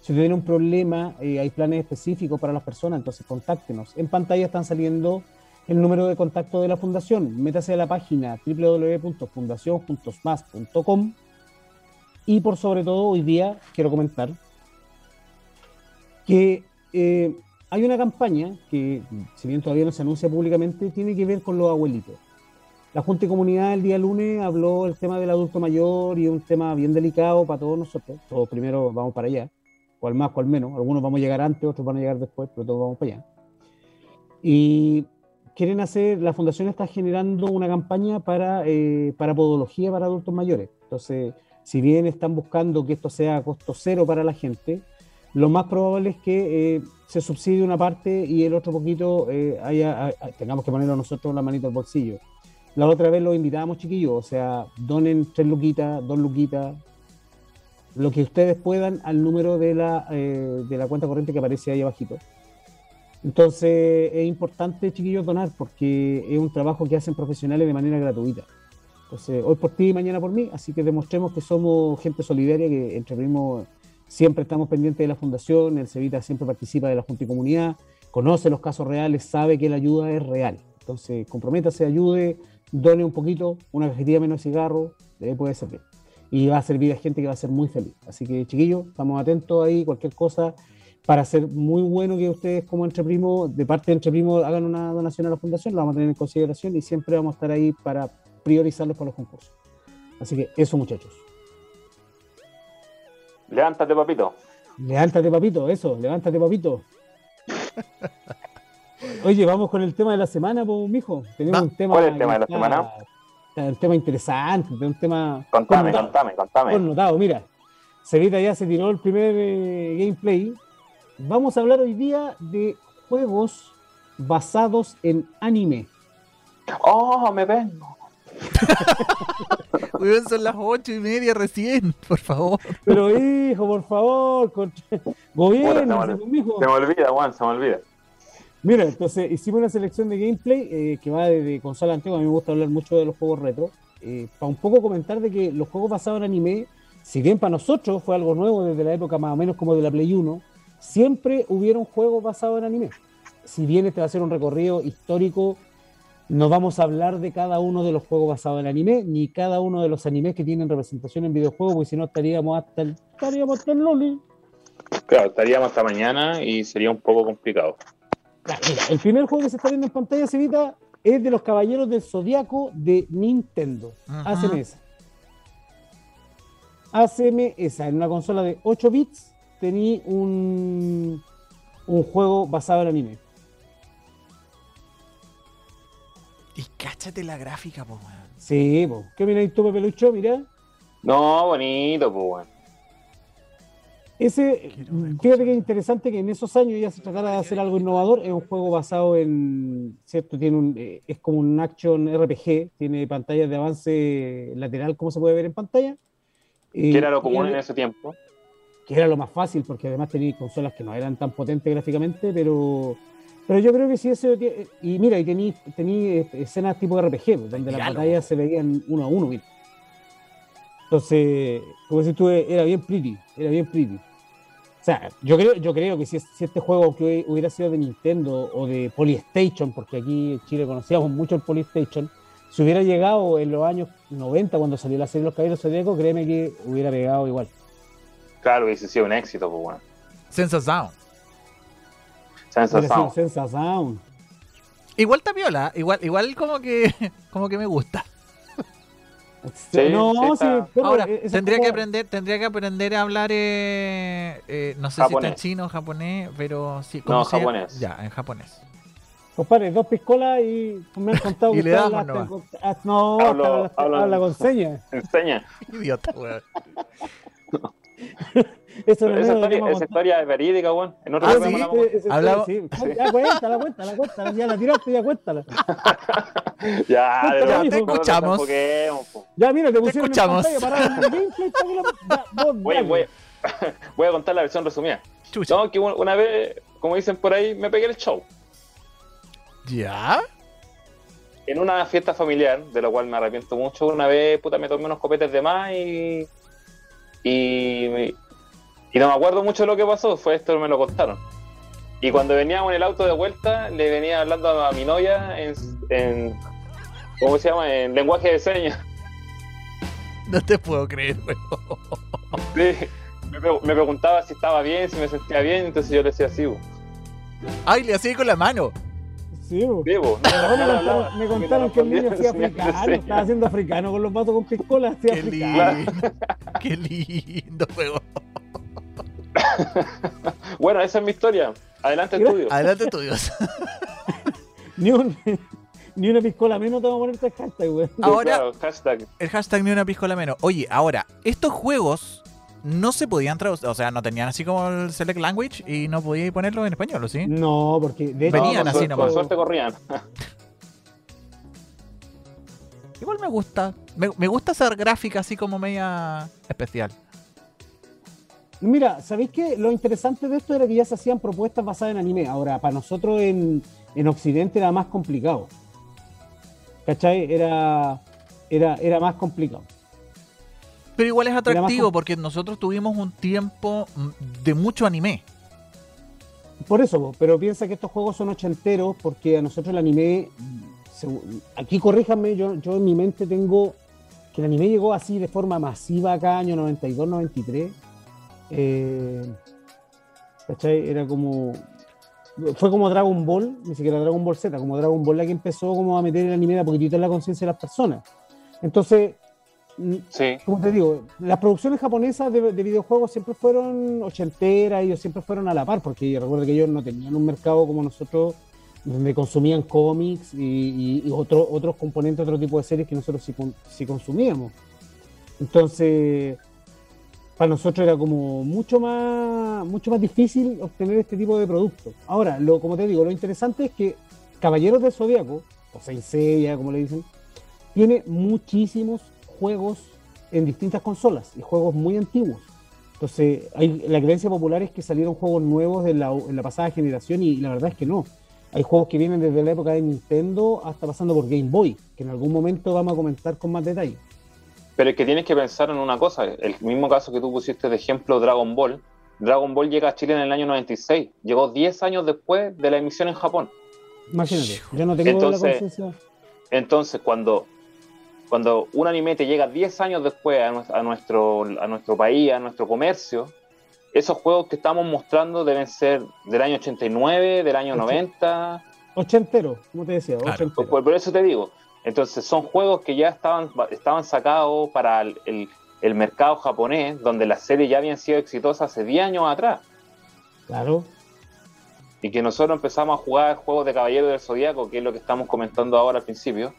Speaker 1: Si usted tiene un problema, eh, hay planes específicos para las personas, entonces contáctenos. En pantalla están saliendo el número de contacto de la fundación. Métase a la página www.fundacionjuntosmas.com y por sobre todo hoy día quiero comentar que eh, hay una campaña que, si bien todavía no se anuncia públicamente, tiene que ver con los abuelitos. La Junta de Comunidad el día lunes habló el tema del adulto mayor y un tema bien delicado para todos nosotros. Primero vamos para allá, cual más, cual menos. Algunos vamos a llegar antes, otros van a llegar después, pero todos vamos para allá. Y quieren hacer, la fundación está generando una campaña para, eh, para podología para adultos mayores. Entonces, si bien están buscando que esto sea a costo cero para la gente, lo más probable es que eh, se subsidie una parte y el otro poquito eh, haya, tengamos que ponerlo nosotros la manita al bolsillo. La otra vez lo invitábamos, chiquillos, o sea, donen tres luquitas, dos luquitas, lo que ustedes puedan al número de la, eh, de la cuenta corriente que aparece ahí abajito. Entonces es importante, chiquillos, donar porque es un trabajo que hacen profesionales de manera gratuita. Entonces, hoy por ti y mañana por mí, así que demostremos que somos gente solidaria, que entre primos siempre estamos pendientes de la fundación, el Cevita siempre participa de la Junta y Comunidad, conoce los casos reales, sabe que la ayuda es real. Entonces, comprométase, ayude, done un poquito, una cajetilla menos de cigarro, le puede servir y va a servir a gente que va a ser muy feliz. Así que chiquillos, estamos atentos ahí, cualquier cosa para ser muy bueno que ustedes como Entre de parte de Entre hagan una donación a la fundación, lo vamos a tener en consideración y siempre vamos a estar ahí para priorizarlos para los concursos. Así que eso muchachos.
Speaker 3: Levántate papito.
Speaker 1: Levántate papito, eso, levántate papito. Oye, vamos con el tema de la semana, pues, mijo. Tenemos un tema.
Speaker 3: ¿Cuál es el tema de la semana?
Speaker 1: Un tema interesante, un tema...
Speaker 3: Contame, contame, contame.
Speaker 1: Notado, mira, Sevita ya se tiró el primer eh, gameplay. Vamos a hablar hoy día de juegos basados en anime.
Speaker 3: Oh, me vengo.
Speaker 2: son las ocho y media recién, por favor.
Speaker 1: Pero hijo, por favor, gobierno,
Speaker 3: se, me, olvida, Juan, se me olvida.
Speaker 1: Mira, entonces hicimos una selección de gameplay eh, que va desde consola antigua. A mí me gusta hablar mucho de los juegos retro. Eh, para un poco comentar de que los juegos basados en anime, si bien para nosotros fue algo nuevo desde la época más o menos como de la Play 1, siempre hubieron juegos basados en anime. Si bien este va a ser un recorrido histórico, no vamos a hablar de cada uno de los juegos basados en anime, ni cada uno de los animes que tienen representación en videojuegos, porque si no estaríamos hasta el, estaríamos hasta el Loli.
Speaker 3: Claro, estaríamos hasta mañana y sería un poco complicado
Speaker 1: el primer juego que se está viendo en pantalla, Cevita, es de los Caballeros del Zodiaco de Nintendo. Haceme esa. Haceme esa. En una consola de 8 bits tenía un, un juego basado en anime.
Speaker 2: Y cáchate la gráfica, po,
Speaker 1: Sí, po. ¿Qué miráis tú, Pelucho? Mira.
Speaker 3: No, bonito, pues,
Speaker 1: ese, fíjate que es interesante que en esos años ya se tratara de hacer algo innovador. Es un juego basado en, ¿cierto? Tiene un, eh, es como un action RPG, tiene pantallas de avance lateral, como se puede ver en pantalla.
Speaker 3: Que era lo común en ese tiempo.
Speaker 1: Que era lo más fácil, porque además tenía consolas que no eran tan potentes gráficamente, pero, pero yo creo que sí eso... Y mira, y tenía, tenía escenas tipo RPG, donde las pantallas se veían uno a uno, mira. Entonces, como si tú, era bien pretty, era bien pretty. O sea, yo creo, yo creo que si, este juego que hubiera sido de Nintendo o de Polystation, porque aquí en Chile conocíamos mucho el Polystation, si hubiera llegado en los años 90 cuando salió la serie Los Caballeros Zodíacos, créeme que hubiera pegado igual.
Speaker 3: Claro, hubiese sido un éxito, pues bueno.
Speaker 2: Sensa Sound.
Speaker 3: Sensa Sound.
Speaker 1: Sensa Sound.
Speaker 2: Igual tapiola, igual, igual como que como que me gusta
Speaker 1: no, sí,
Speaker 2: Ahora, tendría que aprender, tendría que aprender a hablar, eh, eh, no sé si está en chino o japonés, pero sí.
Speaker 3: como no, japonés.
Speaker 2: Ya, en japonés.
Speaker 1: Compadre, dos piscolas y me han contado
Speaker 2: y
Speaker 1: que
Speaker 2: le damos,
Speaker 1: no, ah, no hablo, habla, habla con señas.
Speaker 3: Enseña.
Speaker 2: Idiota, weón.
Speaker 1: Eso no
Speaker 3: esa, historia, esa historia es verídica, weón. En otro
Speaker 2: ah,
Speaker 3: sí,
Speaker 2: sí.
Speaker 1: Ya cuéntala, cuéntala, cuéntala. Ya la tiraste, ya cuéntala.
Speaker 3: ya,
Speaker 2: cuéntala, ya te escuchamos.
Speaker 1: Ya, mira, te pusieron
Speaker 2: te escuchamos.
Speaker 1: en pantalla para
Speaker 3: voy, voy, voy a contar la versión resumida. Chucha. No, que una vez, como dicen por ahí, me pegué el show.
Speaker 2: ¿Ya?
Speaker 3: En una fiesta familiar, de la cual me arrepiento mucho, una vez, puta, me tomé unos copetes de más y... Y, y no me acuerdo mucho de lo que pasó, fue esto, me lo contaron. Y cuando veníamos en el auto de vuelta, le venía hablando a mi novia en, ¿cómo se llama? En lenguaje de señas.
Speaker 2: No te puedo creer,
Speaker 3: Sí, me, me, preguntaba si estaba bien, si me sentía bien, entonces yo le decía así,
Speaker 2: Ay, le hacía con la mano.
Speaker 1: Sí, Vivo. me, contaron, que el niño hacía africano, estaba haciendo africano con los vatos con piscola, hacía
Speaker 2: Qué lindo, Qué lindo juego.
Speaker 3: bueno, esa es mi historia. Adelante, estudios.
Speaker 2: Adelante, estudios.
Speaker 1: ni, ni una piscola menos te vamos a poner este hashtag, güey.
Speaker 2: Ahora, el hashtag ni una piscola menos. Oye, ahora, estos juegos no se podían traducir, o sea, no tenían así como el Select Language y no podías ponerlo en español, ¿o sí?
Speaker 1: No, porque de hecho,
Speaker 2: Venían
Speaker 3: No,
Speaker 2: así
Speaker 3: por,
Speaker 2: nomás.
Speaker 3: por suerte corrían.
Speaker 2: Igual me gusta. Me, me gusta esa gráfica así como media especial.
Speaker 1: Mira, ¿sabéis qué? Lo interesante de esto era que ya se hacían propuestas basadas en anime. Ahora, para nosotros en, en Occidente era más complicado. ¿Cachai? Era, era, era más complicado.
Speaker 2: Pero igual es atractivo porque nosotros tuvimos un tiempo mm, de mucho anime.
Speaker 1: Por eso, pero piensa que estos juegos son ochenteros porque a nosotros el anime, segu- aquí corríjanme, yo, yo en mi mente tengo que el anime llegó así de forma masiva acá, año 92, 93. Eh, ¿Cachai? Era como... Fue como Dragon Ball, ni siquiera Dragon Ball Z, como Dragon Ball la que empezó como a meter el anime de a poquitito en la conciencia de las personas. Entonces,
Speaker 3: Sí.
Speaker 1: como te digo, las producciones japonesas de, de videojuegos siempre fueron ochenteras, ellos siempre fueron a la par, porque recuerdo que ellos no tenían un mercado como nosotros, donde consumían cómics y, y- y otro- otros componentes, otro tipo de series que nosotros sí consumíamos. Entonces, para nosotros era como mucho más, mucho más difícil obtener este tipo de productos. Ahora, lo, como te digo, lo interesante es que Caballeros del Zodíaco, o Seiya, como le dicen, tiene muchísimos juegos en distintas consolas y juegos muy antiguos. Entonces, la creencia popular es que salieron juegos nuevos en la, en la pasada generación y la verdad es que no. Hay juegos que vienen desde la época de Nintendo hasta pasando por Game Boy, que en algún momento vamos a comentar con más detalle.
Speaker 3: Pero es que tienes que pensar en una cosa. El mismo caso que tú pusiste de ejemplo, Dragon Ball. Dragon Ball llega a Chile en el año 96. Llegó 10 años después de la emisión en Japón.
Speaker 1: Imagínate, yo no tengo
Speaker 3: Entonces-
Speaker 1: la conciencia.
Speaker 3: Entonces, cuando, cuando un anime te llega 10 años después a, a nuestro, a nuestro país, a nuestro comercio, esos juegos que estamos mostrando deben ser del año 89, del año
Speaker 1: Ocho-
Speaker 3: 90.
Speaker 1: Ochentero, como te decía,
Speaker 2: Claro.
Speaker 1: ochentero.
Speaker 3: Por, por eso te digo. Entonces, son juegos que ya estaban, estaban sacados para el, el- el mercado japonés, donde las series ya habían sido exitosas hace 10 años atrás.
Speaker 1: Claro,
Speaker 3: y que nosotros empezamos a jugar juegos de Caballero del Zodíaco, que es lo que estamos comentando ahora al principio,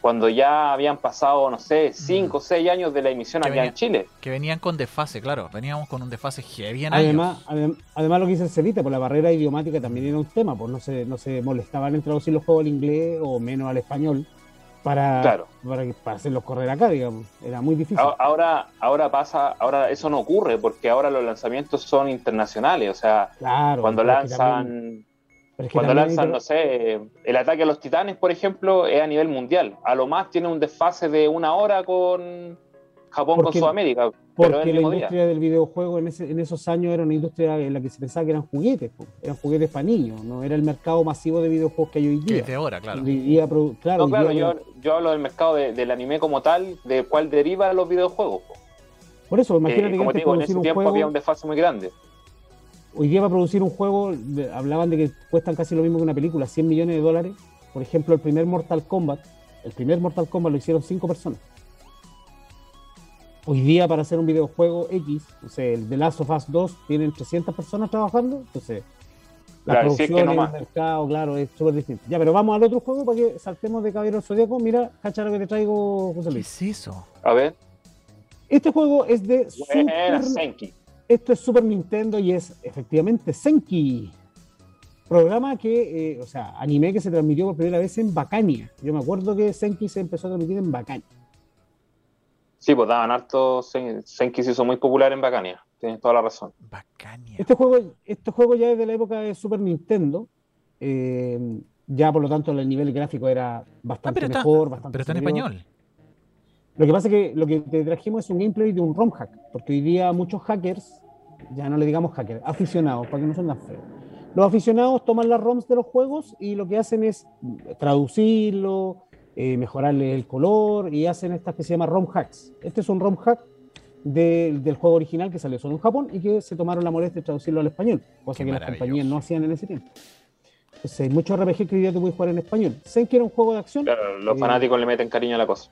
Speaker 3: cuando ya habían pasado, no sé, 5 o 6 años de la emisión
Speaker 2: Que venía-
Speaker 3: en Chile.
Speaker 2: Que venían con desfase, claro. Veníamos con un desfase heavy en
Speaker 1: además, adem- además lo que dice el Celita, por la barrera idiomática también era un tema, pues no se, no se molestaban en traducir los juegos al inglés o menos al español para,
Speaker 3: Claro.
Speaker 1: para, para hacerlos correr acá, digamos. Era muy difícil.
Speaker 3: Ahora, ahora pasa, ahora eso no ocurre, porque ahora los lanzamientos son internacionales, o sea,
Speaker 1: claro.
Speaker 3: cuando
Speaker 1: también-
Speaker 3: lanzan,
Speaker 1: pero es que
Speaker 3: cuando lanzan,
Speaker 1: que-
Speaker 3: no sé, el ataque a los titanes, por ejemplo, es a nivel mundial. A lo más tiene un desfase de una hora con Japón
Speaker 1: Porque-
Speaker 3: con Sudamérica,
Speaker 1: Porque la
Speaker 3: día.
Speaker 1: industria del videojuego en, ese- en esos años era una industria en la que se pensaba que eran juguetes, po. eran juguetes para niños, no era el mercado masivo de videojuegos que hay hoy
Speaker 2: Que
Speaker 1: día.
Speaker 2: es de ahora, claro.
Speaker 1: Hoy día produ- claro,
Speaker 3: No,
Speaker 1: hoy
Speaker 3: claro,
Speaker 1: día-
Speaker 3: yo, yo hablo del mercado de- del anime como tal, del cual deriva los videojuegos. po.
Speaker 1: por eso,
Speaker 3: Eh,
Speaker 1: imagínate que
Speaker 3: como te digo, en ese
Speaker 1: un
Speaker 3: tiempo
Speaker 1: juego,
Speaker 3: había un desfase muy grande.
Speaker 1: hoy día para producir un juego, de- hablaban de que cuestan casi lo mismo que una película, 100 millones de dólares. Por ejemplo, el primer Mortal Kombat, el primer Mortal Kombat lo hicieron cinco personas. Hoy día para hacer un videojuego X, no sé, el de Last of Us 2 tienen 300 personas trabajando, entonces la
Speaker 3: Claro, si es que
Speaker 1: producción,
Speaker 3: no
Speaker 1: el
Speaker 3: más.
Speaker 1: mercado, claro, es súper distinto. Ya, pero vamos al otro juego para que saltemos de Caballero Zodíaco. Mira, cacha lo que te traigo, José
Speaker 2: ¿Qué
Speaker 1: Luis.
Speaker 2: es eso?
Speaker 3: A ver,
Speaker 1: Este juego es de
Speaker 3: buena
Speaker 1: Super
Speaker 3: Senki.
Speaker 1: esto es Super Nintendo y es efectivamente Senki. Programa que, eh, o sea, anime que se transmitió por primera vez en Bacania. Yo me acuerdo que Senki se empezó a transmitir en Bacania.
Speaker 3: Sí, pues daban harto. Sen- Senki se hizo muy popular en Bacania. Tienes toda la razón.
Speaker 2: Bacania.
Speaker 1: Este juego, este juego ya es de la época de Super Nintendo. eh, ya por lo tanto el nivel gráfico era
Speaker 2: Ah,
Speaker 1: bastante
Speaker 2: pero está,
Speaker 1: mejor, bastante
Speaker 2: pero está en
Speaker 1: superior.
Speaker 2: español.
Speaker 1: Lo que pasa es que lo que te trajimos es un gameplay de un ROM hack, porque hoy día muchos hackers, ya no le digamos hackers, aficionados, para que no son tan feos. Los aficionados toman las ROMs de los juegos y lo que hacen es traducirlo, eh, mejorarle el color y hacen esta que se llama ROM hacks. Este es un ROM hack de- del juego original que salió solo en Japón y que se tomaron la molestia de traducirlo al español, cosa
Speaker 2: Qué
Speaker 1: que las compañías no hacían en ese tiempo. Entonces, hay muchos RPG que hoy día te puedes jugar en español. Senki era un juego de acción.
Speaker 3: Claro, los
Speaker 1: Eh,
Speaker 3: fanáticos le meten cariño a la cosa.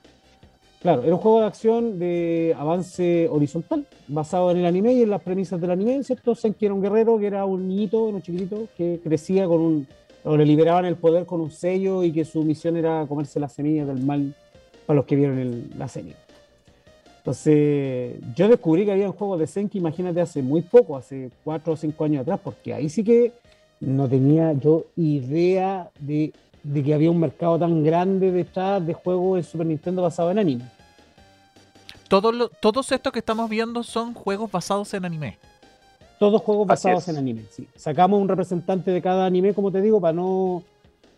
Speaker 1: Claro, era un juego de acción de avance horizontal, basado en el anime y en las premisas del anime, ¿cierto? Senki era un guerrero que era un niñito, un chiquitito, que crecía con un. O le liberaban el poder con un sello y que su misión era comerse las semillas del mal para los que vieron la serie. Entonces, yo descubrí que había juegos de Senki, imagínate, hace muy poco, hace cuatro o cinco años atrás, porque ahí sí que no tenía yo idea de, que había un mercado tan grande detrás de juegos de Super Nintendo basados en anime.
Speaker 2: Todos, lo- todos estos que estamos viendo son juegos basados en anime.
Speaker 1: Todos juegos basados en anime. sí. Sacamos un representante de cada anime, como te digo, para no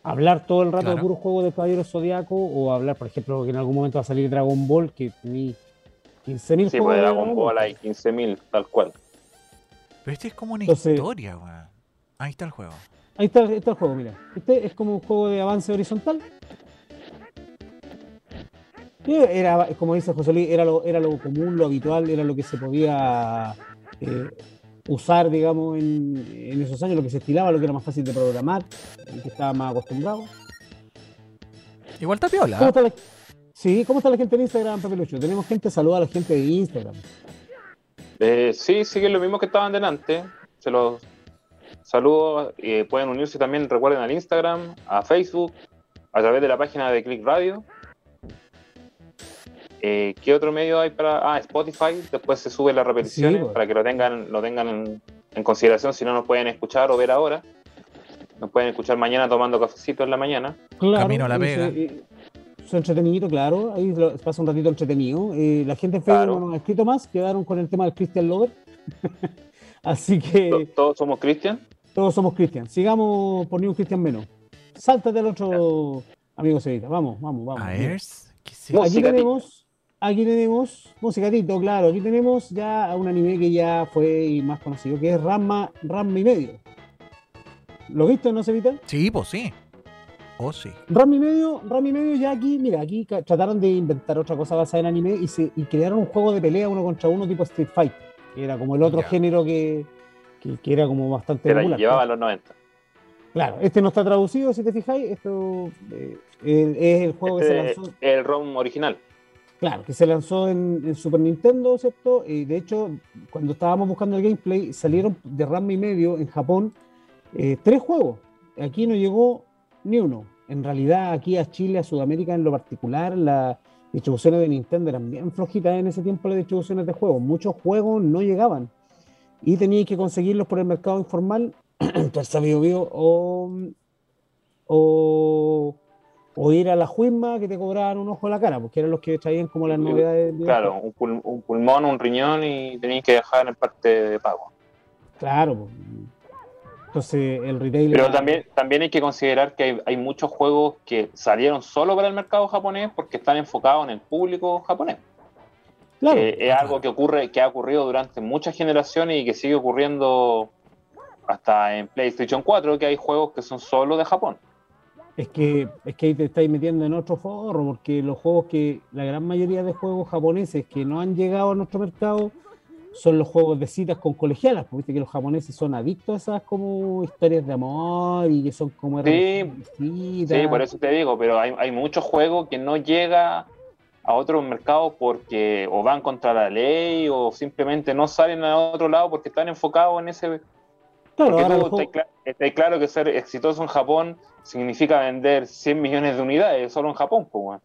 Speaker 1: hablar todo el rato de
Speaker 2: Claro.
Speaker 1: puros juegos de Caballero Zodiaco o hablar, por ejemplo, que en algún momento va a salir Dragon Ball, que tenía 15.000
Speaker 3: Sí,
Speaker 1: juegos
Speaker 3: pues
Speaker 1: de
Speaker 3: Dragon Ball hay 15.000, tal cual.
Speaker 2: Pero este es como una
Speaker 1: Entonces-
Speaker 2: historia, weón. Ahí está el juego.
Speaker 1: Ahí está, ahí está el juego, mira. Este es como un juego de avance horizontal. Era, como dice José Luis, era lo, era lo común, lo habitual, era lo que se podía eh, usar, digamos, en, en esos años, lo que se estilaba, lo que era más fácil de programar, el que estaba más acostumbrado.
Speaker 2: Igual está piola.
Speaker 1: ¿Cómo está la, sí, ¿cómo está la gente en Instagram, Pepe Lucho? Tenemos gente, saluda a la gente de Instagram.
Speaker 3: Eh, sí, siguen lo mismo que estaban delante. Se los saludo. eh, pueden unirse también, recuerden, al Instagram, a Facebook, a través de la página de Click Radio. Eh, ¿Qué otro medio hay para.? Ah, Spotify. Después se sube las repeticiones
Speaker 1: Sí, pues.
Speaker 3: para que lo tengan, lo tengan en, en consideración si no nos pueden escuchar o ver ahora. Nos pueden escuchar mañana tomando cafecito en la mañana.
Speaker 1: Claro,
Speaker 2: Camino a la pega.
Speaker 1: eh, Su entretenimiento, claro. Ahí lo- pasa un ratito entretenido. Eh, la gente en Facebook
Speaker 3: Claro.
Speaker 1: no nos ha escrito más, quedaron con el tema del Christian Lover. Así que
Speaker 3: To- Todos somos Cristian.
Speaker 1: todos somos Christian. Sigamos por ni un Christian menos. Sáltate al otro amigo Cevita. Vamos, vamos, vamos.
Speaker 2: A ver. ¿qué es
Speaker 3: No,
Speaker 1: Aquí tenemos, aquí tenemos, musicatito, claro, aquí tenemos ya a un anime que ya fue más conocido, que es Ramma, Ramma y medio. ¿Lo viste, no, Cevita?
Speaker 2: Sí, pues sí. Oh, sí.
Speaker 1: Rammy y medio, Rammy y medio ya aquí, mira, aquí trataron de inventar otra cosa basada en anime y, se, y crearon un juego de pelea uno contra uno tipo Street Fight, que era como el otro
Speaker 2: Ya.
Speaker 1: género que, que, que era como bastante popular.
Speaker 3: llevaba a los 90.
Speaker 1: Claro, este no está traducido, si te fijáis, esto eh, es el juego que se
Speaker 3: Este
Speaker 1: lanzó,
Speaker 3: es el ROM original.
Speaker 1: Claro, que se lanzó en, Super Nintendo, ¿cierto? Y de hecho, cuando estábamos buscando el gameplay, salieron de Rammy y medio en Japón eh, tres juegos. Aquí no llegó ni uno. En realidad, aquí a Chile, a Sudamérica en lo particular, las distribuciones de Nintendo eran bien flojitas en ese tiempo, las distribuciones de juegos. Muchos juegos no llegaban y tenías que conseguirlos por el mercado informal, Terza Bio Bio, o, o, o ir a la Juisma que te cobraban un ojo a la cara, porque eran los que traían como las novedades.
Speaker 3: Claro, un, pul- un pulmón, un riñón y tenéis que dejar en parte de pago.
Speaker 1: Claro. Entonces, el retail.
Speaker 3: Pero también, también hay que considerar que hay, hay muchos juegos que salieron solo para el mercado japonés porque están enfocados en el público japonés.
Speaker 1: Claro,
Speaker 3: Eh, es algo que ocurre, que ha ocurrido durante muchas generaciones y que sigue ocurriendo hasta en PlayStation 4, que hay juegos que son solo de Japón.
Speaker 1: Es que, es que ahí te estáis metiendo en otro forro, porque los juegos que, la gran mayoría de juegos japoneses que no han llegado a nuestro mercado son los juegos de citas con colegialas, porque viste que los japoneses son adictos a esas como historias de amor y que son como
Speaker 3: Sí. Sí, por eso te digo, pero hay, hay muchos juegos que no llega a otros mercados porque o van contra la ley o simplemente no salen a otro lado porque están enfocados en ese...
Speaker 1: Claro,
Speaker 3: porque
Speaker 1: ahora
Speaker 3: tú estás claro que ser exitoso en Japón significa vender 100 millones de unidades solo en Japón, pues.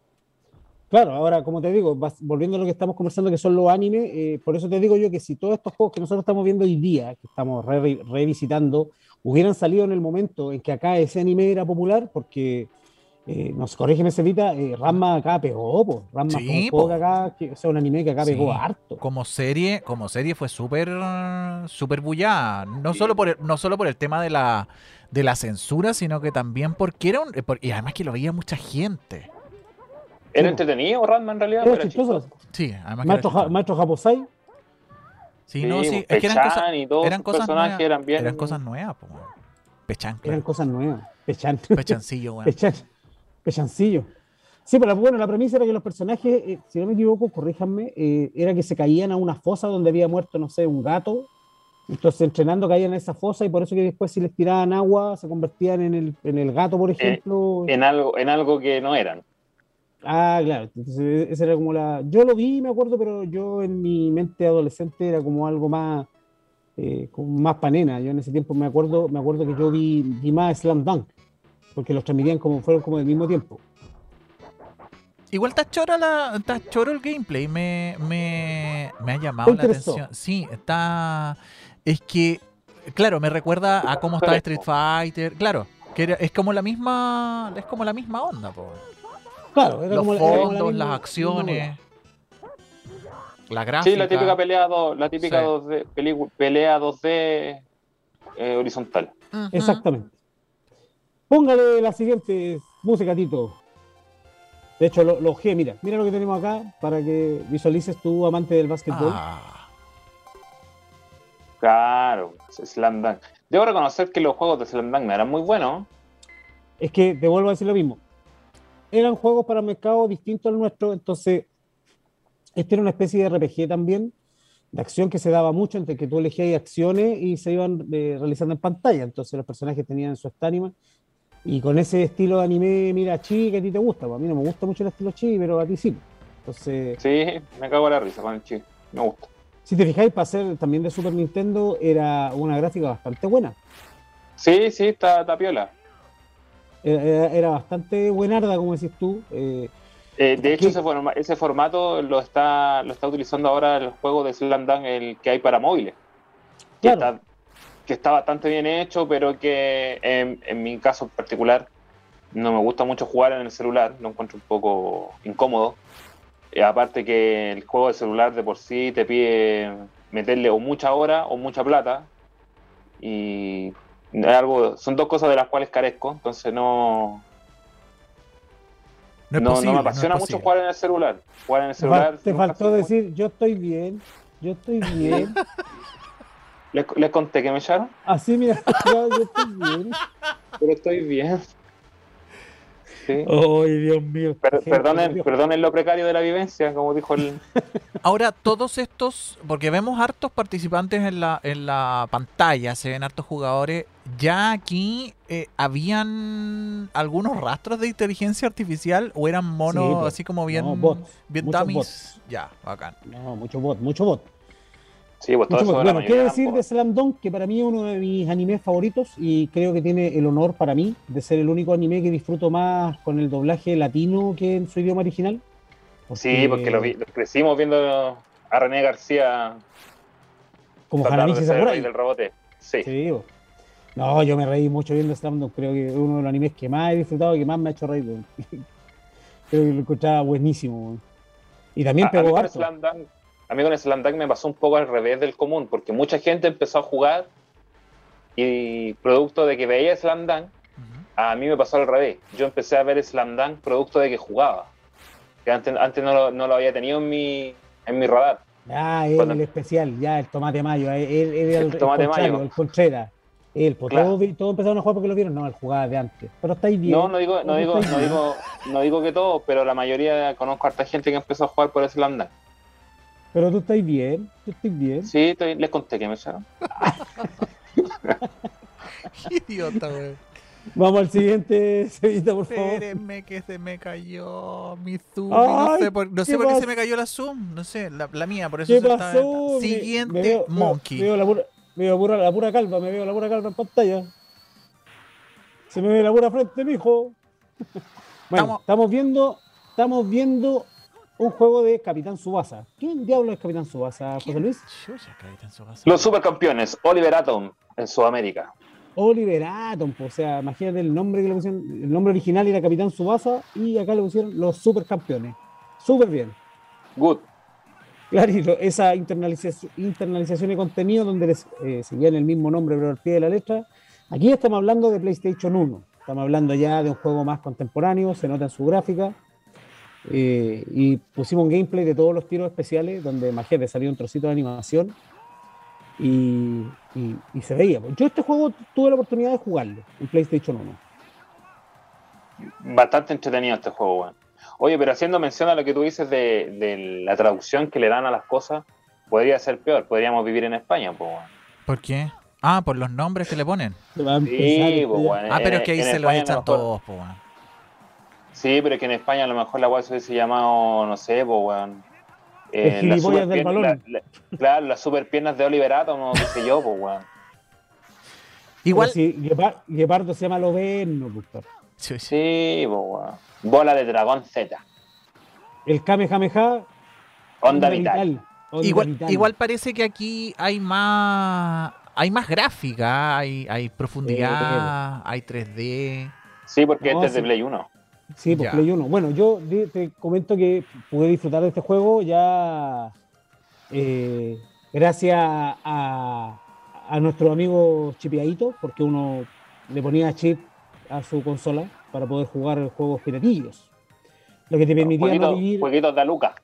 Speaker 1: Claro, ahora, como te digo, vas- volviendo a lo que estamos conversando, que son los animes, eh, por eso te digo yo que si todos estos juegos que nosotros estamos viendo hoy día, que estamos re- revisitando, hubieran salido en el momento en que acá ese anime era popular, porque, eh, nos corrígeme, Cevita, eh, Ranma acá pegó, pues. Ranma
Speaker 2: Sí, po.
Speaker 1: acá, que, o sea, un anime que acá
Speaker 2: Sí.
Speaker 1: pegó harto.
Speaker 2: Como serie, como serie fue súper súper bullada. No solo por el, no solo por el tema de la de la censura, sino que también porque era un eh, por- y además que lo veía mucha gente.
Speaker 3: Era
Speaker 1: Sí,
Speaker 3: entretenido, Ratman, en realidad.
Speaker 1: Era
Speaker 3: era
Speaker 1: chistoso.
Speaker 3: chistoso.
Speaker 2: Sí, además que era
Speaker 1: Maestro, Ja-. Maestro Japosai,
Speaker 2: Sí, no, sí,
Speaker 3: pues,
Speaker 2: es que eran cosas eran nuevas,
Speaker 3: eran bien...
Speaker 2: eran cosas nuevas, po. Pechan,
Speaker 1: eran
Speaker 2: claro.
Speaker 1: cosas nuevas. Pechan.
Speaker 2: Pechancillo, weón.
Speaker 1: Pechan, pechancillo. Sí, pero bueno, la premisa era que los personajes, eh, si no me equivoco, corríjanme, eh, era que se caían a una fosa donde había muerto, no sé, un gato. Entonces, entrenando caían a esa fosa y por eso que después si les tiraban agua se convertían en el, en el gato, por ejemplo.
Speaker 3: En algo, en algo que no eran.
Speaker 1: Ah, claro. Entonces, esa era como la. Yo lo vi, me acuerdo, pero yo en mi mente adolescente era como algo más. Eh, como más panena. Yo en ese tiempo me acuerdo, me acuerdo que yo vi, vi más Slam Dunk, porque los transmitían como fueron como del mismo tiempo.
Speaker 2: Igual está choro, la, está choro el gameplay, me, me, me ha llamado
Speaker 1: ¿Te
Speaker 2: la atención. Sí, está... Es que, claro, me recuerda a cómo está Street Fighter. Claro, que era- es como la misma es como la misma onda, po.
Speaker 1: Claro, era
Speaker 2: Los
Speaker 1: como, era como la
Speaker 2: fondos,
Speaker 1: misma-
Speaker 2: las acciones, la gráfica.
Speaker 3: Sí, la típica pelea, do- la típica
Speaker 2: Sí.
Speaker 3: 2D, pelicu- pelea 2D eh, horizontal.
Speaker 1: Exactamente. Póngale la siguiente música, Tito. De hecho, lo, lo G, mira, mira lo que tenemos acá para que visualices tu amante del básquetbol.
Speaker 2: Ah,
Speaker 3: Claro, Slam Dunk. Debo reconocer que los juegos de Slam Dunk no eran muy buenos.
Speaker 1: Es que te vuelvo a decir lo mismo. Eran juegos para mercado distintos al nuestro, entonces este era una especie de RPG también, de acción que se daba mucho entre que tú elegías acciones y se iban eh, realizando en pantalla. Entonces los personajes tenían su estátima. Y con ese estilo de anime, mira, chi, que a ti te gusta. pues a mí no me gusta mucho el estilo chi, pero a ti sí. Entonces,
Speaker 3: Sí, me cago en la risa con el chiste. Me gusta.
Speaker 1: si te fijáis, para ser también de Super Nintendo, era una gráfica bastante buena.
Speaker 3: Sí, sí, está, está piola.
Speaker 1: Era, era- bastante buenarda, como decís tú. eh,
Speaker 3: Eh, de hecho, ese, forma- ese formato lo está, lo está utilizando ahora el juego de Slam Dunk el que hay para móviles.
Speaker 1: Claro.
Speaker 3: está, que está bastante bien hecho, pero que en, en mi caso en particular no me gusta mucho jugar en el celular, lo encuentro un poco incómodo. Aparte que el juego de celular de por sí te pide meterle o mucha hora o mucha plata. Y es algo, son dos cosas de las cuales carezco, entonces no,
Speaker 2: no,
Speaker 3: me apasiona mucho jugar en el celular. Jugar en el
Speaker 1: te,
Speaker 3: celular.
Speaker 1: te faltó decir, yo estoy bien, yo estoy bien.
Speaker 3: Les, les conté que me echaron,
Speaker 1: Así, mira, yo, yo estoy bien.
Speaker 3: pero estoy bien. Sí.
Speaker 1: Ay, Dios mío.
Speaker 3: Per- perdonen,
Speaker 1: Dios.
Speaker 3: perdonen lo precario de la vivencia, como dijo el.
Speaker 2: Ahora, todos estos, porque vemos hartos participantes en la, en la pantalla, se ven hartos jugadores, ya aquí eh, habían algunos rastros de inteligencia artificial o eran monos
Speaker 1: Sí, pues.
Speaker 2: así como bien,
Speaker 1: No, bots,
Speaker 2: bien dummies?
Speaker 1: bots.
Speaker 2: Ya, bacán.
Speaker 1: No, mucho bot, mucho bot.
Speaker 3: Sí, pues todo eso
Speaker 1: Bueno, quiero decir
Speaker 3: eran
Speaker 1: de Slam Dunk que para mí es uno de mis animes favoritos y creo que tiene el honor para mí de ser el único anime que disfruto más con el doblaje latino que en su idioma original.
Speaker 3: Sí, porque lo, vi- lo crecimos viendo a René García
Speaker 1: Como Hanamichi Sakurai.
Speaker 3: del rebote. Sí.
Speaker 1: Sí. No, yo me reí mucho viendo Slam Dunk. Creo que es uno de los animes que más he disfrutado y que más me ha hecho reír. Creo que lo encontraba buenísimo. Y también
Speaker 3: A,
Speaker 1: pegó harto.
Speaker 3: Slam Dunk, a mí con Slam Dunk me pasó un poco al revés del común, porque mucha gente empezó a jugar y producto de que veía Slam Dunk,
Speaker 2: Ujú.
Speaker 3: a mí me pasó al revés. Yo empecé a ver Slam Dunk producto de que jugaba. Que antes, antes no, lo, no lo había tenido en mi, en mi radar.
Speaker 1: Ah, él,
Speaker 3: Cuando-
Speaker 1: el especial, ya, el tomate mayo. Él, él era el,
Speaker 3: El tomate
Speaker 1: el
Speaker 3: mayo.
Speaker 1: el Contreras. Él, pues
Speaker 3: Claro.
Speaker 1: todos, todos empezaron a jugar porque lo vieron. No, él jugaba de antes. Pero estáis bien.
Speaker 3: No, no digo, no
Speaker 1: Todos
Speaker 3: digo, no digo, no digo que todo, pero la mayoría conozco a harta gente que empezó a jugar por Slam Dunk.
Speaker 1: Pero tú estás bien. Tú estás bien.
Speaker 3: Sí, estoy- les conté que me echaron.
Speaker 2: Idiota, güey.
Speaker 1: Vamos al siguiente, Sevita, por favor.
Speaker 2: Espérenme que se me cayó mi Zoom. no sé por, no sé
Speaker 1: ¿qué
Speaker 2: por qué se me cayó la Zoom. No sé, la, la mía, por eso
Speaker 1: ¿Qué
Speaker 2: se está-
Speaker 1: pasó? Me-
Speaker 2: Siguiente
Speaker 1: me veo-
Speaker 2: Monkey.
Speaker 1: Me veo, la, pura, me veo pura- la pura calva, me veo la pura calva en pantalla. Se me ve la pura frente, mijo. bueno,
Speaker 2: Estamos-
Speaker 1: estamos viendo, estamos viendo un juego de Capitán Subasa. ¿Quién diablo es Capitán Subasa, José Luis?
Speaker 2: Chucha, que ahí está en su casa.
Speaker 3: Los supercampeones, Oliver Atom, en Sudamérica.
Speaker 1: Oliver Atom, po, o sea, imagínate el nombre que le pusieron, el nombre original era Capitán Subasa y acá le pusieron los supercampeones. Súper bien.
Speaker 3: Good.
Speaker 1: Clarito, esa internalización, internalización de contenido donde les eh, seguían el mismo nombre pero al pie de la letra. Aquí estamos hablando de PlayStation 1. Estamos hablando ya de un juego más contemporáneo, se nota en su gráfica. Eh, y pusimos un gameplay de todos los tiros especiales, donde imagínate, salió un trocito de animación y, y- y se veía. Yo este juego tuve la oportunidad de jugarlo en PlayStation 1.
Speaker 3: Bastante entretenido este juego, weón. Oye, pero haciendo mención a lo que tú dices de, de la traducción que le dan a las cosas, podría ser peor. Podríamos vivir en España, pues, weón.
Speaker 2: ¿Por qué? Ah, por los nombres que le ponen.
Speaker 3: Sí, pues, weón.
Speaker 2: Ah, pero es que ahí
Speaker 3: en
Speaker 2: se lo
Speaker 3: España a
Speaker 2: echan
Speaker 3: mejor-
Speaker 2: todos, po, weón.
Speaker 3: Sí, pero es que en España a lo mejor la weá se hubiese llamado, no sé, pues, weón.
Speaker 1: El
Speaker 3: las
Speaker 1: gilipollas del
Speaker 3: superpiernas-
Speaker 1: balón.
Speaker 3: la- la- claro, las super piernas de Oliver Atom, o qué sé yo, pues, weón.
Speaker 2: Igual.
Speaker 1: Si Guepar- Guepardo se llama Loberno, pues,
Speaker 2: Sí, sí.
Speaker 3: Sí, pues, weón. Bola de dragón Z.
Speaker 1: El Kamehameha.
Speaker 3: Onda vital.
Speaker 1: onda
Speaker 2: Igual,
Speaker 1: vital.
Speaker 2: igual parece que aquí hay más hay más gráfica, hay, hay profundidad, hay 3D.
Speaker 3: Sí, porque
Speaker 1: No,
Speaker 3: este es de. Play 1.
Speaker 1: Sí, pues
Speaker 2: Ya.
Speaker 1: Play 1. Bueno, yo te comento que pude disfrutar de este juego ya eh, gracias a, a nuestro amigo Chipiadito, porque uno le ponía chip a su consola para poder jugar juegos piratillos. Lo que te permitía no
Speaker 3: Jueguitos,
Speaker 1: vivir
Speaker 3: jueguitos de Aluca.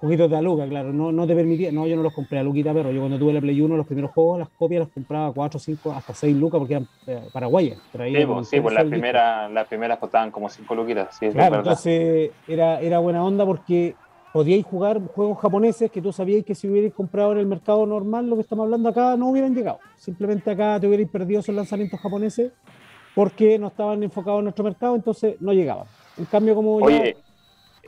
Speaker 1: Jueguitos de Aluca, claro. No, no te permitía, no, yo no los compré a Luquita, pero yo cuando tuve la Play 1, los primeros juegos, las copias las compraba 4, 5, hasta 6 lucas porque eran eh, paraguayas. Traía
Speaker 3: Sí,
Speaker 1: como
Speaker 3: pues, sí, pues las primeras, las primeras costaban como 5 luquitas. Sí,
Speaker 1: Claro, entonces era, era buena onda porque podíais jugar juegos japoneses que tú sabíais que si hubierais comprado en el mercado normal, lo que estamos hablando acá, no hubieran llegado. Simplemente acá te hubierais perdido esos lanzamientos japoneses porque no estaban enfocados en nuestro mercado, entonces no llegaban. En cambio, como ya-
Speaker 3: Oye, eh,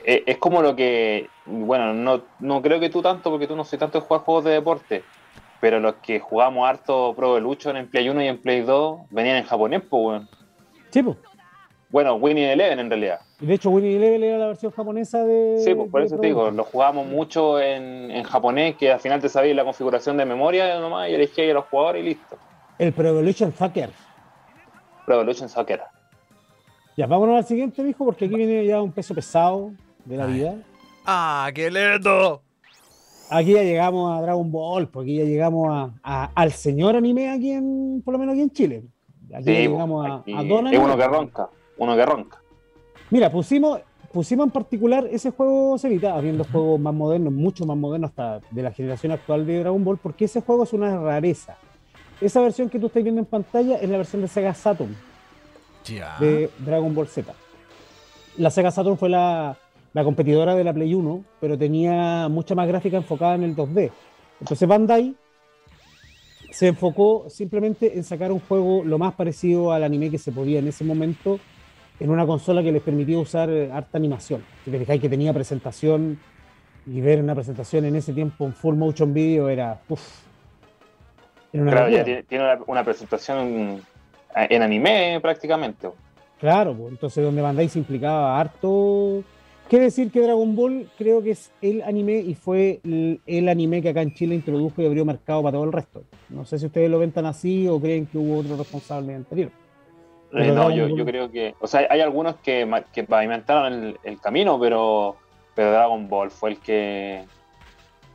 Speaker 3: es como lo que, bueno, no, no creo que tú tanto, porque tú no soy tanto de jugar juegos de deporte, pero los que jugamos harto Pro Evolution en Play 1 y en Play 2 venían en japonés, pues, weón.
Speaker 1: Sí, pues.
Speaker 3: Bueno, Winnie Eleven en realidad.
Speaker 1: Y De hecho, Winnie Level era la versión japonesa de.
Speaker 3: Sí, pues por eso te digo, lo jugábamos mucho en, en japonés, que al final te sabías la configuración de memoria nomás y elegías a los jugadores y listo.
Speaker 1: El Pro Evolution Soccer.
Speaker 3: Pro Evolution Soccer.
Speaker 1: Ya, vámonos al siguiente, mijo, porque aquí viene ya un peso pesado de la
Speaker 2: Ay.
Speaker 1: vida.
Speaker 2: ¡Ah, qué lento!
Speaker 1: Aquí ya llegamos a Dragon Ball, porque ya llegamos a, a- al señor anime aquí en, por lo menos aquí en Chile. Aquí ya
Speaker 3: Sí,
Speaker 1: llegamos a,
Speaker 3: aquí
Speaker 1: a Don
Speaker 3: es uno que ronca, uno que ronca.
Speaker 1: Mira, pusimos, pusimos en particular ese juego Celita, habiendo juegos más modernos, mucho más modernos hasta de la generación actual de Dragon Ball, porque ese juego es una rareza. Esa versión que tú estás viendo en pantalla es la versión de Sega Saturn
Speaker 2: Ya.
Speaker 1: de Dragon Ball Z. La Sega Saturn fue la, la competidora de la Play 1, pero tenía mucha más gráfica enfocada en el 2D. Entonces Bandai se enfocó simplemente en sacar un juego lo más parecido al anime que se podía en ese momento en una consola que les permitía usar eh, harta animación. Si te fijáis que tenía presentación y ver una presentación en ese tiempo en full motion video era, uf, era una
Speaker 3: Claro, ya tiene, tiene una, una presentación en anime prácticamente.
Speaker 1: Claro, pues, entonces donde Bandai se implicaba harto. Qué decir que Dragon Ball creo que es el anime y fue el, el anime que acá en Chile introdujo y abrió mercado para todo el resto. No sé si ustedes lo ven tan así o creen que hubo otro responsable anterior.
Speaker 3: Eh, no, yo,
Speaker 1: Ball-
Speaker 3: yo creo que. O sea, hay algunos que, que pavimentaron el, el camino, pero, pero Dragon Ball fue el que.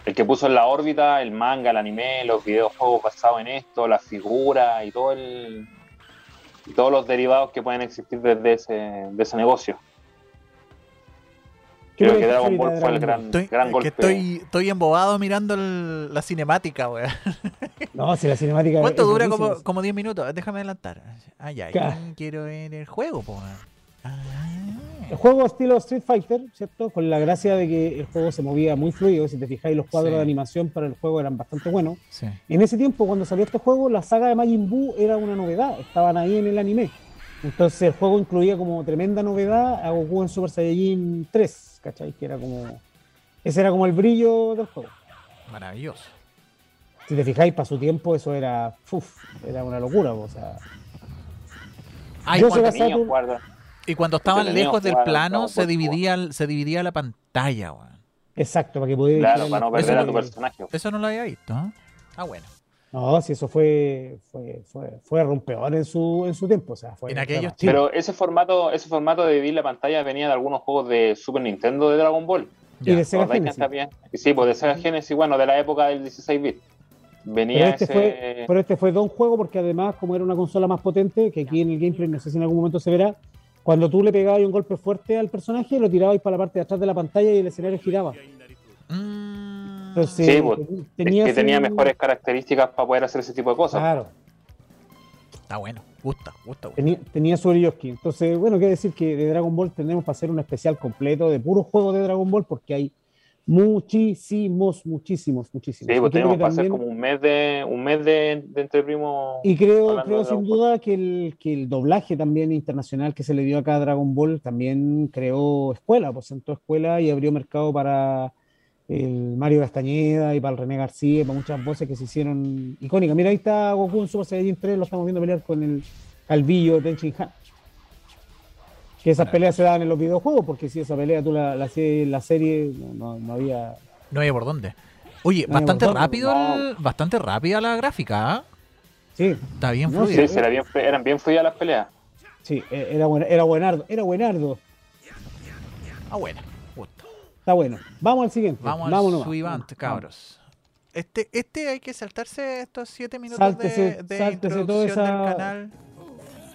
Speaker 3: El que puso en la órbita el manga, el anime, los videojuegos basados en esto, las figuras y todo el. y todos los derivados que pueden existir desde ese, de ese negocio.
Speaker 1: ¿Qué
Speaker 3: Creo que Dragon Ball fue el gran,
Speaker 2: Estoy,
Speaker 3: gran
Speaker 2: que
Speaker 3: golpe.
Speaker 2: estoy, estoy embobado mirando el- la cinemática, weón.
Speaker 1: No, si la cinemática.
Speaker 2: ¿Cuánto
Speaker 1: es
Speaker 2: dura? Como, como 10 minutos. Déjame adelantar. Ah, ya. Quiero ver el juego, po. weón.
Speaker 1: El
Speaker 2: Ah.
Speaker 1: juego estilo Street Fighter, ¿cierto? Con la gracia de que el juego se movía muy fluido. Si te fijáis, los cuadros
Speaker 2: Sí.
Speaker 1: de animación para el juego eran bastante buenos.
Speaker 2: Sí.
Speaker 1: En ese tiempo, cuando salió este juego, la saga de Majin Buu era una novedad, estaban ahí en el anime. Entonces el juego incluía como tremenda novedad a Goku en Super Saiyajin 3, ¿cachai? Que era como... Ese era como el brillo del juego.
Speaker 2: Maravilloso.
Speaker 1: Si te fijáis, para su tiempo eso era... uf, era una locura, o sea...
Speaker 2: Y,
Speaker 1: Yo
Speaker 2: cuando,
Speaker 3: guarda-
Speaker 2: y cuando estaban lejos del plano, se dividía, se dividía la pantalla, weón.
Speaker 1: Exacto, para que pudierais...
Speaker 3: Claro, para no perder a tu personaje.
Speaker 2: Eso no lo había visto, ¿eh? Ah, bueno.
Speaker 1: No, si eso fue, fue, fue, fue rompeor en su, en su tiempo, o sea, fue...
Speaker 2: En aquellos
Speaker 3: Pero ese formato, ese formato de dividir la pantalla venía de algunos juegos de Super Nintendo de Dragon Ball.
Speaker 1: Y
Speaker 2: Ya.
Speaker 1: de Sega
Speaker 3: ¿Recordáis que
Speaker 1: Genesis.
Speaker 3: Sí, pues de Sega Genesis, bueno, de la época del 16-bit. Venía
Speaker 1: Pero este,
Speaker 3: ese.
Speaker 1: fue, pero este fue don juego porque además, como era una consola más potente, que aquí en el gameplay no sé si en algún momento se verá, cuando tú le pegabas un golpe fuerte al personaje, lo tirabas para la parte de atrás de la pantalla y el escenario giraba.
Speaker 2: Mm,
Speaker 1: Entonces,
Speaker 3: Sí, pues,
Speaker 1: ten-
Speaker 3: es
Speaker 1: tenía
Speaker 3: que tenía mejores características para poder hacer ese tipo de cosas.
Speaker 1: Claro,
Speaker 2: Está bueno. Gusta, gusta, gusta.
Speaker 1: tenía, tenía su brilloski. Entonces, bueno, qué decir que de Dragon Ball tenemos para hacer un especial completo de puros juegos de Dragon Ball porque hay muchísimos, muchísimos, muchísimos.
Speaker 3: Sí, pues tenemos
Speaker 1: que
Speaker 3: para hacer como un mes de un mes de, de entre primos.
Speaker 1: Y creo, creo sin duda que el, que el doblaje también internacional que se le dio acá a Dragon Ball también creó escuela, pues sentó escuela y abrió mercado para el Mario Castañeda y para el René García y para muchas voces que se hicieron icónicas. Mira, ahí está Goku en Super Saiyajin 3, lo estamos viendo pelear con el calvillo de Tenchin Han. Que esas peleas se daban en los videojuegos, porque si esa pelea tú la, la, la serie, no, no, había.
Speaker 2: No había por dónde. Oye, bastante rápido, bastante rápida la gráfica. ¿ah?
Speaker 1: Sí.
Speaker 2: Está bien fluida.
Speaker 3: Sí, bien, eran bien fluidas las peleas.
Speaker 1: Sí, e, era, buen, era buenardo. Era buenardo.
Speaker 2: Ah, bueno.
Speaker 1: Está bueno. Vamos al siguiente.
Speaker 2: Vamos al subivante, cabros. Este, este hay que saltarse estos siete minutos de, de introducción del canal.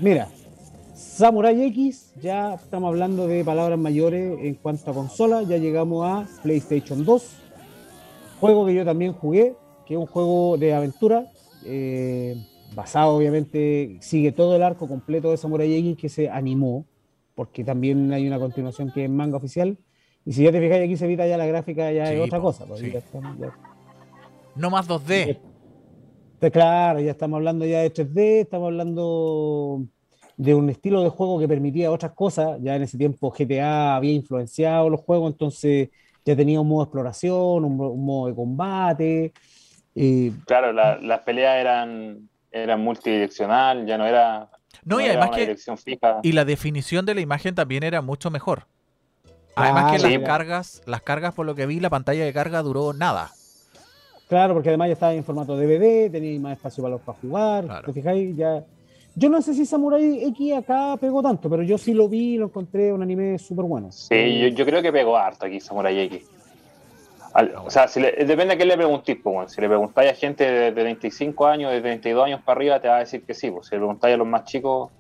Speaker 1: Mira, Samurai X, ya estamos hablando de palabras mayores en cuanto a consola, ya llegamos a PlayStation 2, juego que yo también jugué, que es un juego de aventura, eh, basado obviamente, sigue todo el arco completo de Samurai X que se animó, porque también hay una continuación que es manga oficial, y si ya te fijáis aquí se evita ya la gráfica, ya es otra cosa. Pues,
Speaker 2: no más 2D.
Speaker 1: Claro, ya estamos hablando ya de 3D, estamos hablando de un estilo de juego que permitía otras cosas. Ya en ese tiempo GTA había influenciado los juegos, entonces ya tenía un modo de exploración, un, modo de combate.
Speaker 3: claro, las peleas eran, eran multidireccional, ya no era.
Speaker 2: No, y además que. Y la definición de la imagen también era mucho mejor. Además que las cargas, las cargas, por lo que vi, la pantalla de carga duró nada.
Speaker 1: Claro, porque además ya estaba en formato DVD, tenía más espacio para, para jugar. ¿Te fijáis? Ya yo no sé si Samurai X acá pegó tanto, pero yo sí lo vi y lo encontré un anime súper bueno.
Speaker 3: Sí, yo, creo que pegó harto aquí Samurai X. o sea, depende a quién le preguntéis. Pues, si le preguntáis a gente de, 25 años, de 32 años para arriba, te va a decir que sí. Pues. Si le preguntáis a los más chicos,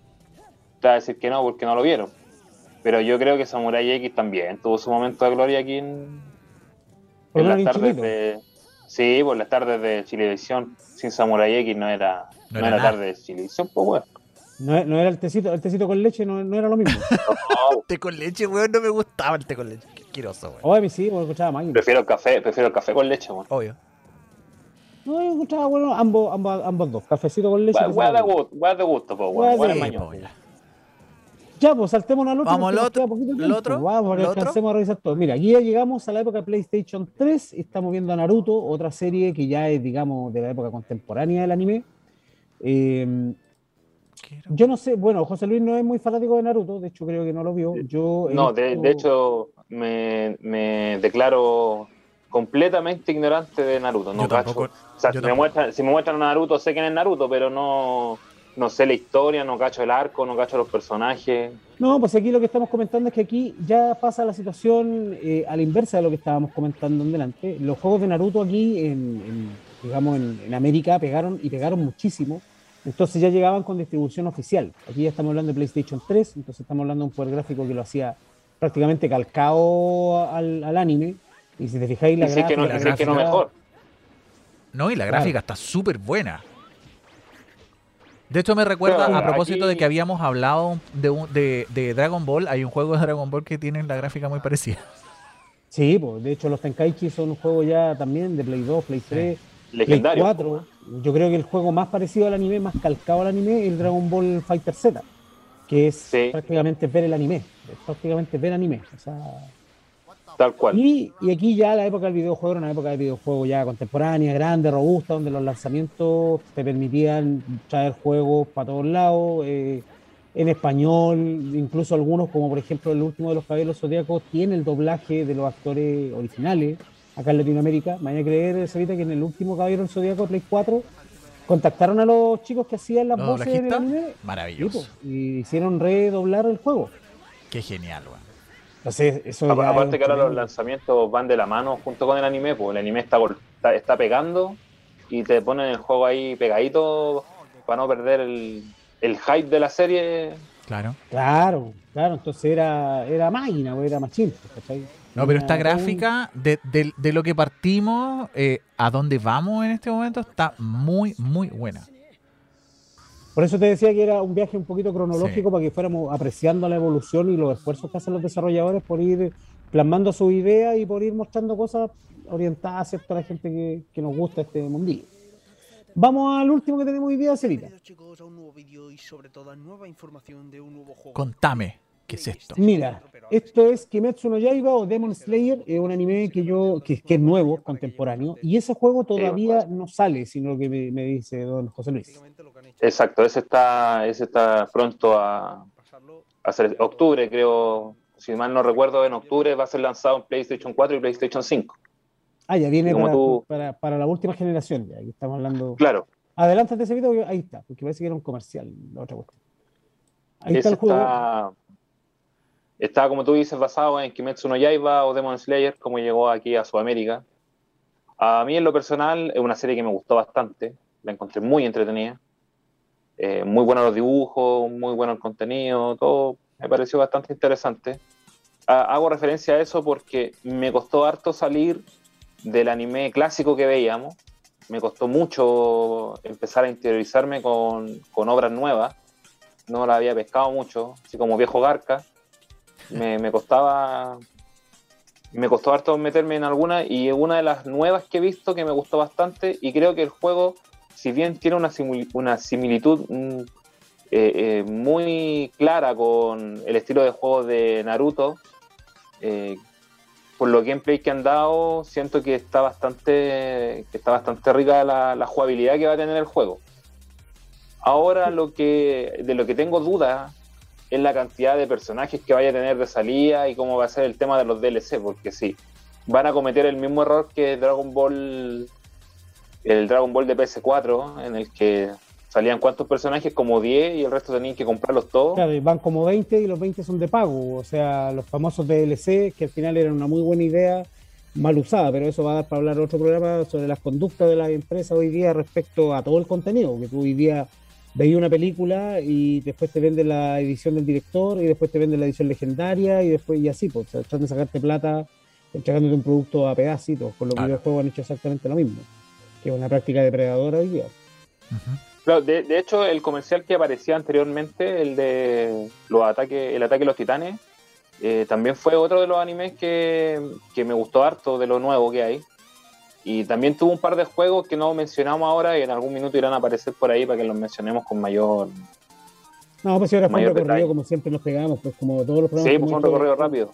Speaker 3: te va a decir que no, porque no lo vieron. Pero yo creo que Samurai X también tuvo su momento de gloria aquí en, en las tardes de. Sí, por las tardes de Chilevisión sin Samurai X no era no, era, tarde de Chilevisión, pues weón.
Speaker 1: No, no, era el tecito, el tecito con leche, no, no era lo mismo.
Speaker 2: el té con leche, weón, no me gustaba el té con leche. Qué asqueroso, weón.
Speaker 1: Oye, sí, me escuchaba más.
Speaker 3: Prefiero el café, prefiero el café con leche, weón.
Speaker 2: Obvio.
Speaker 1: No, yo escuchaba bueno ambos, ambos, ambos dos, cafecito con leche.
Speaker 3: Weón de gusto, weón de gusto, weón.
Speaker 1: Ya, pues saltemos al
Speaker 2: otro. Vamos al otro. ¿El otro?
Speaker 1: Vamos, para que alcancemos a revisar todo. Mira, aquí ya llegamos a la época de PlayStation 3. Estamos viendo a Naruto, otra serie que ya es, digamos, de la época contemporánea del anime. Eh, yo no sé, bueno, José Luis no es muy fanático de Naruto, de hecho creo que no lo vio. Yo
Speaker 3: no, de, hecho me, declaro completamente ignorante de Naruto. No cacho. o sea, si me, muestran, si me muestran a Naruto, sé quién es Naruto, pero no, no sé la historia, no cacho el arco, no cacho los personajes.
Speaker 1: No, pues aquí lo que estamos comentando es que aquí ya pasa la situación eh, a la inversa de lo que estábamos comentando en delante. Los juegos de Naruto aquí, en, digamos, en, América pegaron y pegaron muchísimo. Entonces ya llegaban con distribución oficial. Aquí ya estamos hablando de PlayStation 3, entonces estamos hablando de un poder gráfico que lo hacía prácticamente calcado al, anime. Y si te fijáis, la, gráfica,
Speaker 3: que no, que no mejor.
Speaker 2: No, y la gráfica está súper buena. De hecho, me recuerda, a propósito de que habíamos hablado de, de, Dragon Ball, hay un juego de Dragon Ball que tiene la gráfica muy parecida.
Speaker 1: Sí, pues, de hecho los Tenkaichi son un juego ya también de Play 2, Play 3,
Speaker 3: Legendario.
Speaker 1: Play 4. Yo creo que el juego más parecido al anime, más calcado al anime, es el Dragon Ball Fighter Z, que es prácticamente ver el anime, es prácticamente ver anime. O sea,
Speaker 3: Tal cual.
Speaker 1: Y, aquí ya la época del videojuego era una época de videojuego ya contemporánea, grande, robusta, donde los lanzamientos te permitían traer juegos para todos lados, eh, en español, incluso algunos, como por ejemplo el último de los Caballeros Zodíacos, tiene el doblaje de los actores originales acá en Latinoamérica. Me voy a creer, Sabita, que en el último Caballero Zodíaco, Play 4, contactaron a los chicos que hacían las voces en el anime.
Speaker 2: Maravilloso.
Speaker 1: Y hicieron redoblar el juego.
Speaker 2: Qué genial, weón
Speaker 3: aparte que ahora los lanzamientos van de la mano junto con el anime, pues el anime está, está, pegando y te ponen el juego ahí pegadito para no perder el, hype de la serie.
Speaker 2: Claro.
Speaker 1: Claro, claro, entonces era, era máquina, era machín.
Speaker 2: No, pero esta gráfica de, de, lo que partimos eh, a dónde vamos en este momento está muy, muy buena.
Speaker 1: Por eso te decía que era un viaje un poquito cronológico para que fuéramos apreciando la evolución y los esfuerzos que hacen los desarrolladores por ir plasmando su idea y por ir mostrando cosas orientadas a la gente que, nos gusta este mundillo. Vamos al último que tenemos hoy día, Celita.
Speaker 2: Contame. ¿Qué es esto?
Speaker 1: Mira, esto es Kimetsu no Yaiba o Demon Slayer, es un anime que yo que, es nuevo, contemporáneo, y ese juego todavía no sale, sino que me, dice don José Luis.
Speaker 3: Exacto, ese está, ese está pronto a, hacer octubre, creo, si mal no recuerdo, en octubre va a ser lanzado en PlayStation 4 y PlayStation 5.
Speaker 1: Ah, ya viene para, para, la última generación, ya, estamos hablando.
Speaker 3: Claro.
Speaker 1: Adelántate ese video, ahí está, porque parece que era un comercial, la otra cuestión.
Speaker 3: Ahí está el juego. Está, como tú dices, basado en Kimetsu no Yaiba o Demon Slayer, como llegó aquí a Sudamérica. A mí, en lo personal, es una serie que me gustó bastante. La encontré muy entretenida. Eh, muy buenos los dibujos, muy bueno el contenido, todo me pareció bastante interesante. hago referencia a eso porque me costó harto salir del anime clásico que veíamos. Me costó mucho empezar a interiorizarme con, con obras nuevas. No la había pescado mucho, así como viejo Garca me, costaba me costó harto meterme en alguna y una de las nuevas que he visto que me gustó bastante y creo que el juego, si bien tiene una, una similitud mm, eh, eh, muy clara con el estilo de juego de Naruto, eh, por los gameplay que han dado, siento que está bastante, que está bastante rica la, la, jugabilidad que va a tener el juego. Ahora lo que, de lo que tengo dudas es la cantidad de personajes que vaya a tener de salida y cómo va a ser el tema de los DLC, porque sí, van a cometer el mismo error que Dragon Ball, el Dragon Ball de PS4, en el que salían cuántos personajes, como 10 y el resto tenían que comprarlos todos.
Speaker 1: Claro, van como 20 y los 20 son de pago, o sea, los famosos DLC, que al final eran una muy buena idea, mal usada, pero eso va a dar para hablar otro programa sobre las conductas de las empresas hoy día respecto a todo el contenido, que tú hoy día veía una película y después te vende la edición del director y después te vende la edición legendaria y después y así, pues tratan de sacarte plata entregándote un producto a pedacitos, con los juegos han hecho exactamente lo mismo, que es una práctica depredadora hoy día.
Speaker 3: de, hecho, el comercial que aparecía anteriormente, el de los ataques, el ataque de los titanes, eh, también fue otro de los animes que, que me gustó harto de lo nuevo que hay. Y también tuvo un par de juegos que no mencionamos ahora y en algún minuto irán a aparecer por ahí para que los mencionemos con mayor.
Speaker 1: No, pues si ahora fue un recorrido como siempre nos pegamos, pues como todos los
Speaker 3: programas. Sí, pues fue un recorrido rápido.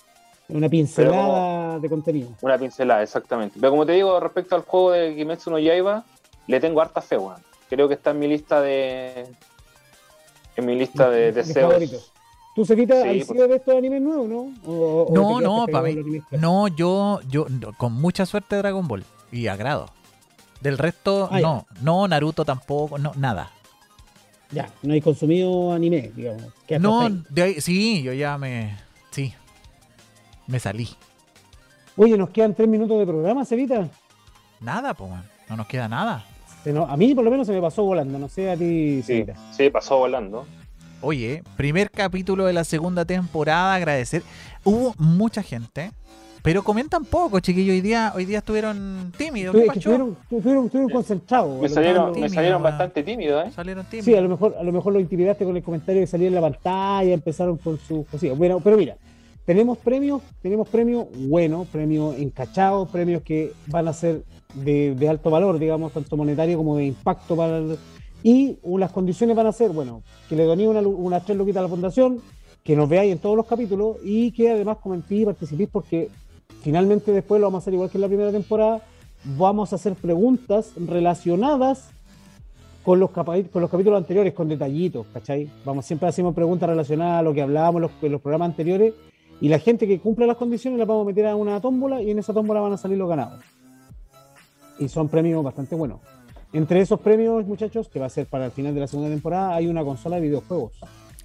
Speaker 1: Una pincelada de contenido.
Speaker 3: Una pincelada, exactamente. Pero como te digo, respecto al juego de Kimetsu no Yaiba, le tengo harta fe, weón. Creo que está en mi lista de. En mi lista de deseos.
Speaker 1: ¿Tú, Sevita, sí, has sido de estos animes nuevos, no?
Speaker 2: no, no, para mí. No, yo, yo, con mucha suerte Dragon Ball y agrado. Del resto, ah, no. No, Naruto tampoco, no, nada.
Speaker 1: Ya, no hay consumido anime, digamos.
Speaker 2: No, de sí, yo ya me. Sí. Me salí.
Speaker 1: Oye, nos quedan tres minutos de programa, Cevita.
Speaker 2: Nada, pues, no nos queda nada.
Speaker 1: a mí, por lo menos, se me pasó volando. No sé a ti,
Speaker 3: sí, Sí, pasó volando.
Speaker 2: Oye, primer capítulo de la segunda temporada, agradecer. Hubo mucha gente pero comentan poco, chiquillos. Hoy día, hoy día estuvieron tímidos.
Speaker 1: estuvieron, estuvieron, concentrados.
Speaker 3: Me salieron, me salieron bastante tímidos, ¿eh?
Speaker 2: Salieron tímidos.
Speaker 1: Sí, a lo mejor, a lo mejor lo intimidaste con el comentario que salía en la pantalla, empezaron con sus cosillas. Bueno, pero mira, tenemos premios, tenemos premios buenos, premios encachados, premios que van a ser de, de, alto valor, digamos, tanto monetario como de impacto para y las condiciones van a ser, bueno, que le doné una, unas tres loquitas a la fundación, que nos veáis en todos los capítulos y que además comentéis y participéis porque Finalmente después lo vamos a hacer igual que en la primera temporada, vamos a hacer preguntas relacionadas con los, con los capítulos anteriores, con detallitos, ¿cachai? Vamos, siempre hacemos preguntas relacionadas a lo que hablábamos en los programas anteriores y la gente que cumple las condiciones la vamos a meter a una tómbola y en esa tómbola van a salir los ganados. Y son premios bastante buenos. Entre esos premios, muchachos, que va a ser para el final de la segunda temporada, hay una consola de videojuegos.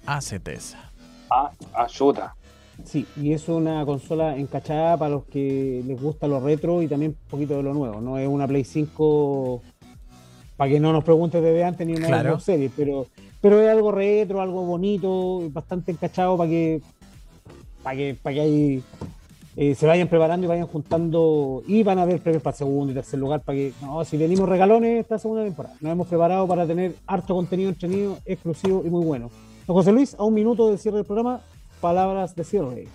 Speaker 2: Ah, esa.
Speaker 3: Ah, ayuda.
Speaker 1: Sí, y es una consola encachada para los que les gusta lo retro y también un poquito de lo nuevo. No es una Play 5 para que no nos preguntes desde antes ni una claro. serie, pero, pero es algo retro, algo bonito, bastante encachado para que para que, para que ahí, eh, se vayan preparando y vayan juntando y van a haber premios para segundo y tercer lugar para que no, si venimos regalones esta segunda temporada. Nos hemos preparado para tener harto contenido entretenido, exclusivo y muy bueno. José Luis, a un minuto del cierre del programa, palabras de cierre.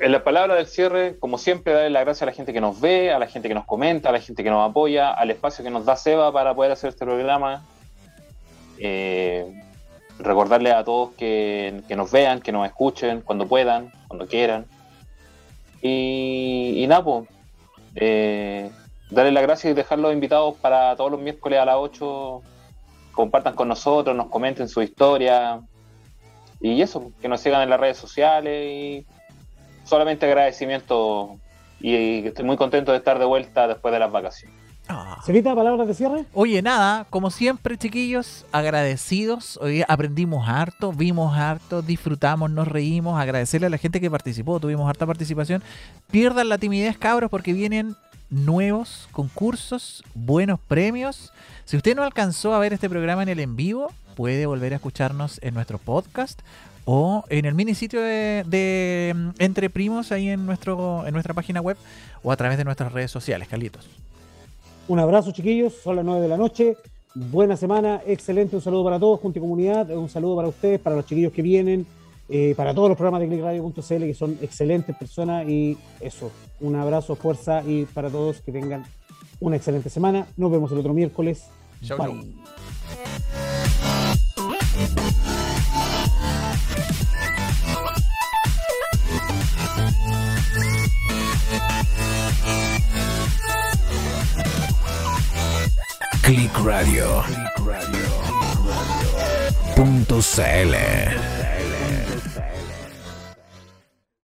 Speaker 3: En la palabra del cierre, como siempre, darle las gracias a la gente que nos ve, a la gente que nos comenta, a la gente que nos apoya, al espacio que nos da Seba para poder hacer este programa. Eh, recordarle a todos que, nos vean, que nos escuchen cuando puedan, cuando quieran. Y, y pues, eh, darle las gracias y dejarlos invitados para todos los miércoles a las 8. Compartan con nosotros, nos comenten su historia, y eso, que nos sigan en las redes sociales y solamente agradecimiento y estoy muy contento de estar de vuelta después de las vacaciones.
Speaker 1: Ah. ¿Sevita, palabras de cierre?
Speaker 2: Oye, nada, como siempre, chiquillos, agradecidos. Hoy aprendimos harto, vimos harto, disfrutamos, nos reímos. Agradecerle a la gente que participó, tuvimos harta participación. Pierdan la timidez, cabros, porque vienen nuevos concursos, buenos premios. Si usted no alcanzó a ver este programa en el en vivo, puede volver a escucharnos en nuestro podcast o en el mini sitio de, mm, Entre Primos ahí en, nuestro, en nuestra página web o a través de nuestras redes sociales, Carlitos.
Speaker 1: Un abrazo, chiquillos. Son las 9 de la noche. Buena semana, excelente. Un saludo para todos, junto y comunidad. Un saludo para ustedes, para los chiquillos que vienen, eh, para todos los programas de clickradio.cl que son excelentes personas. Y eso, un abrazo, fuerza y para todos que tengan una excelente semana. Nos vemos el otro miércoles. Bye.
Speaker 4: Click Radio. Punto CL.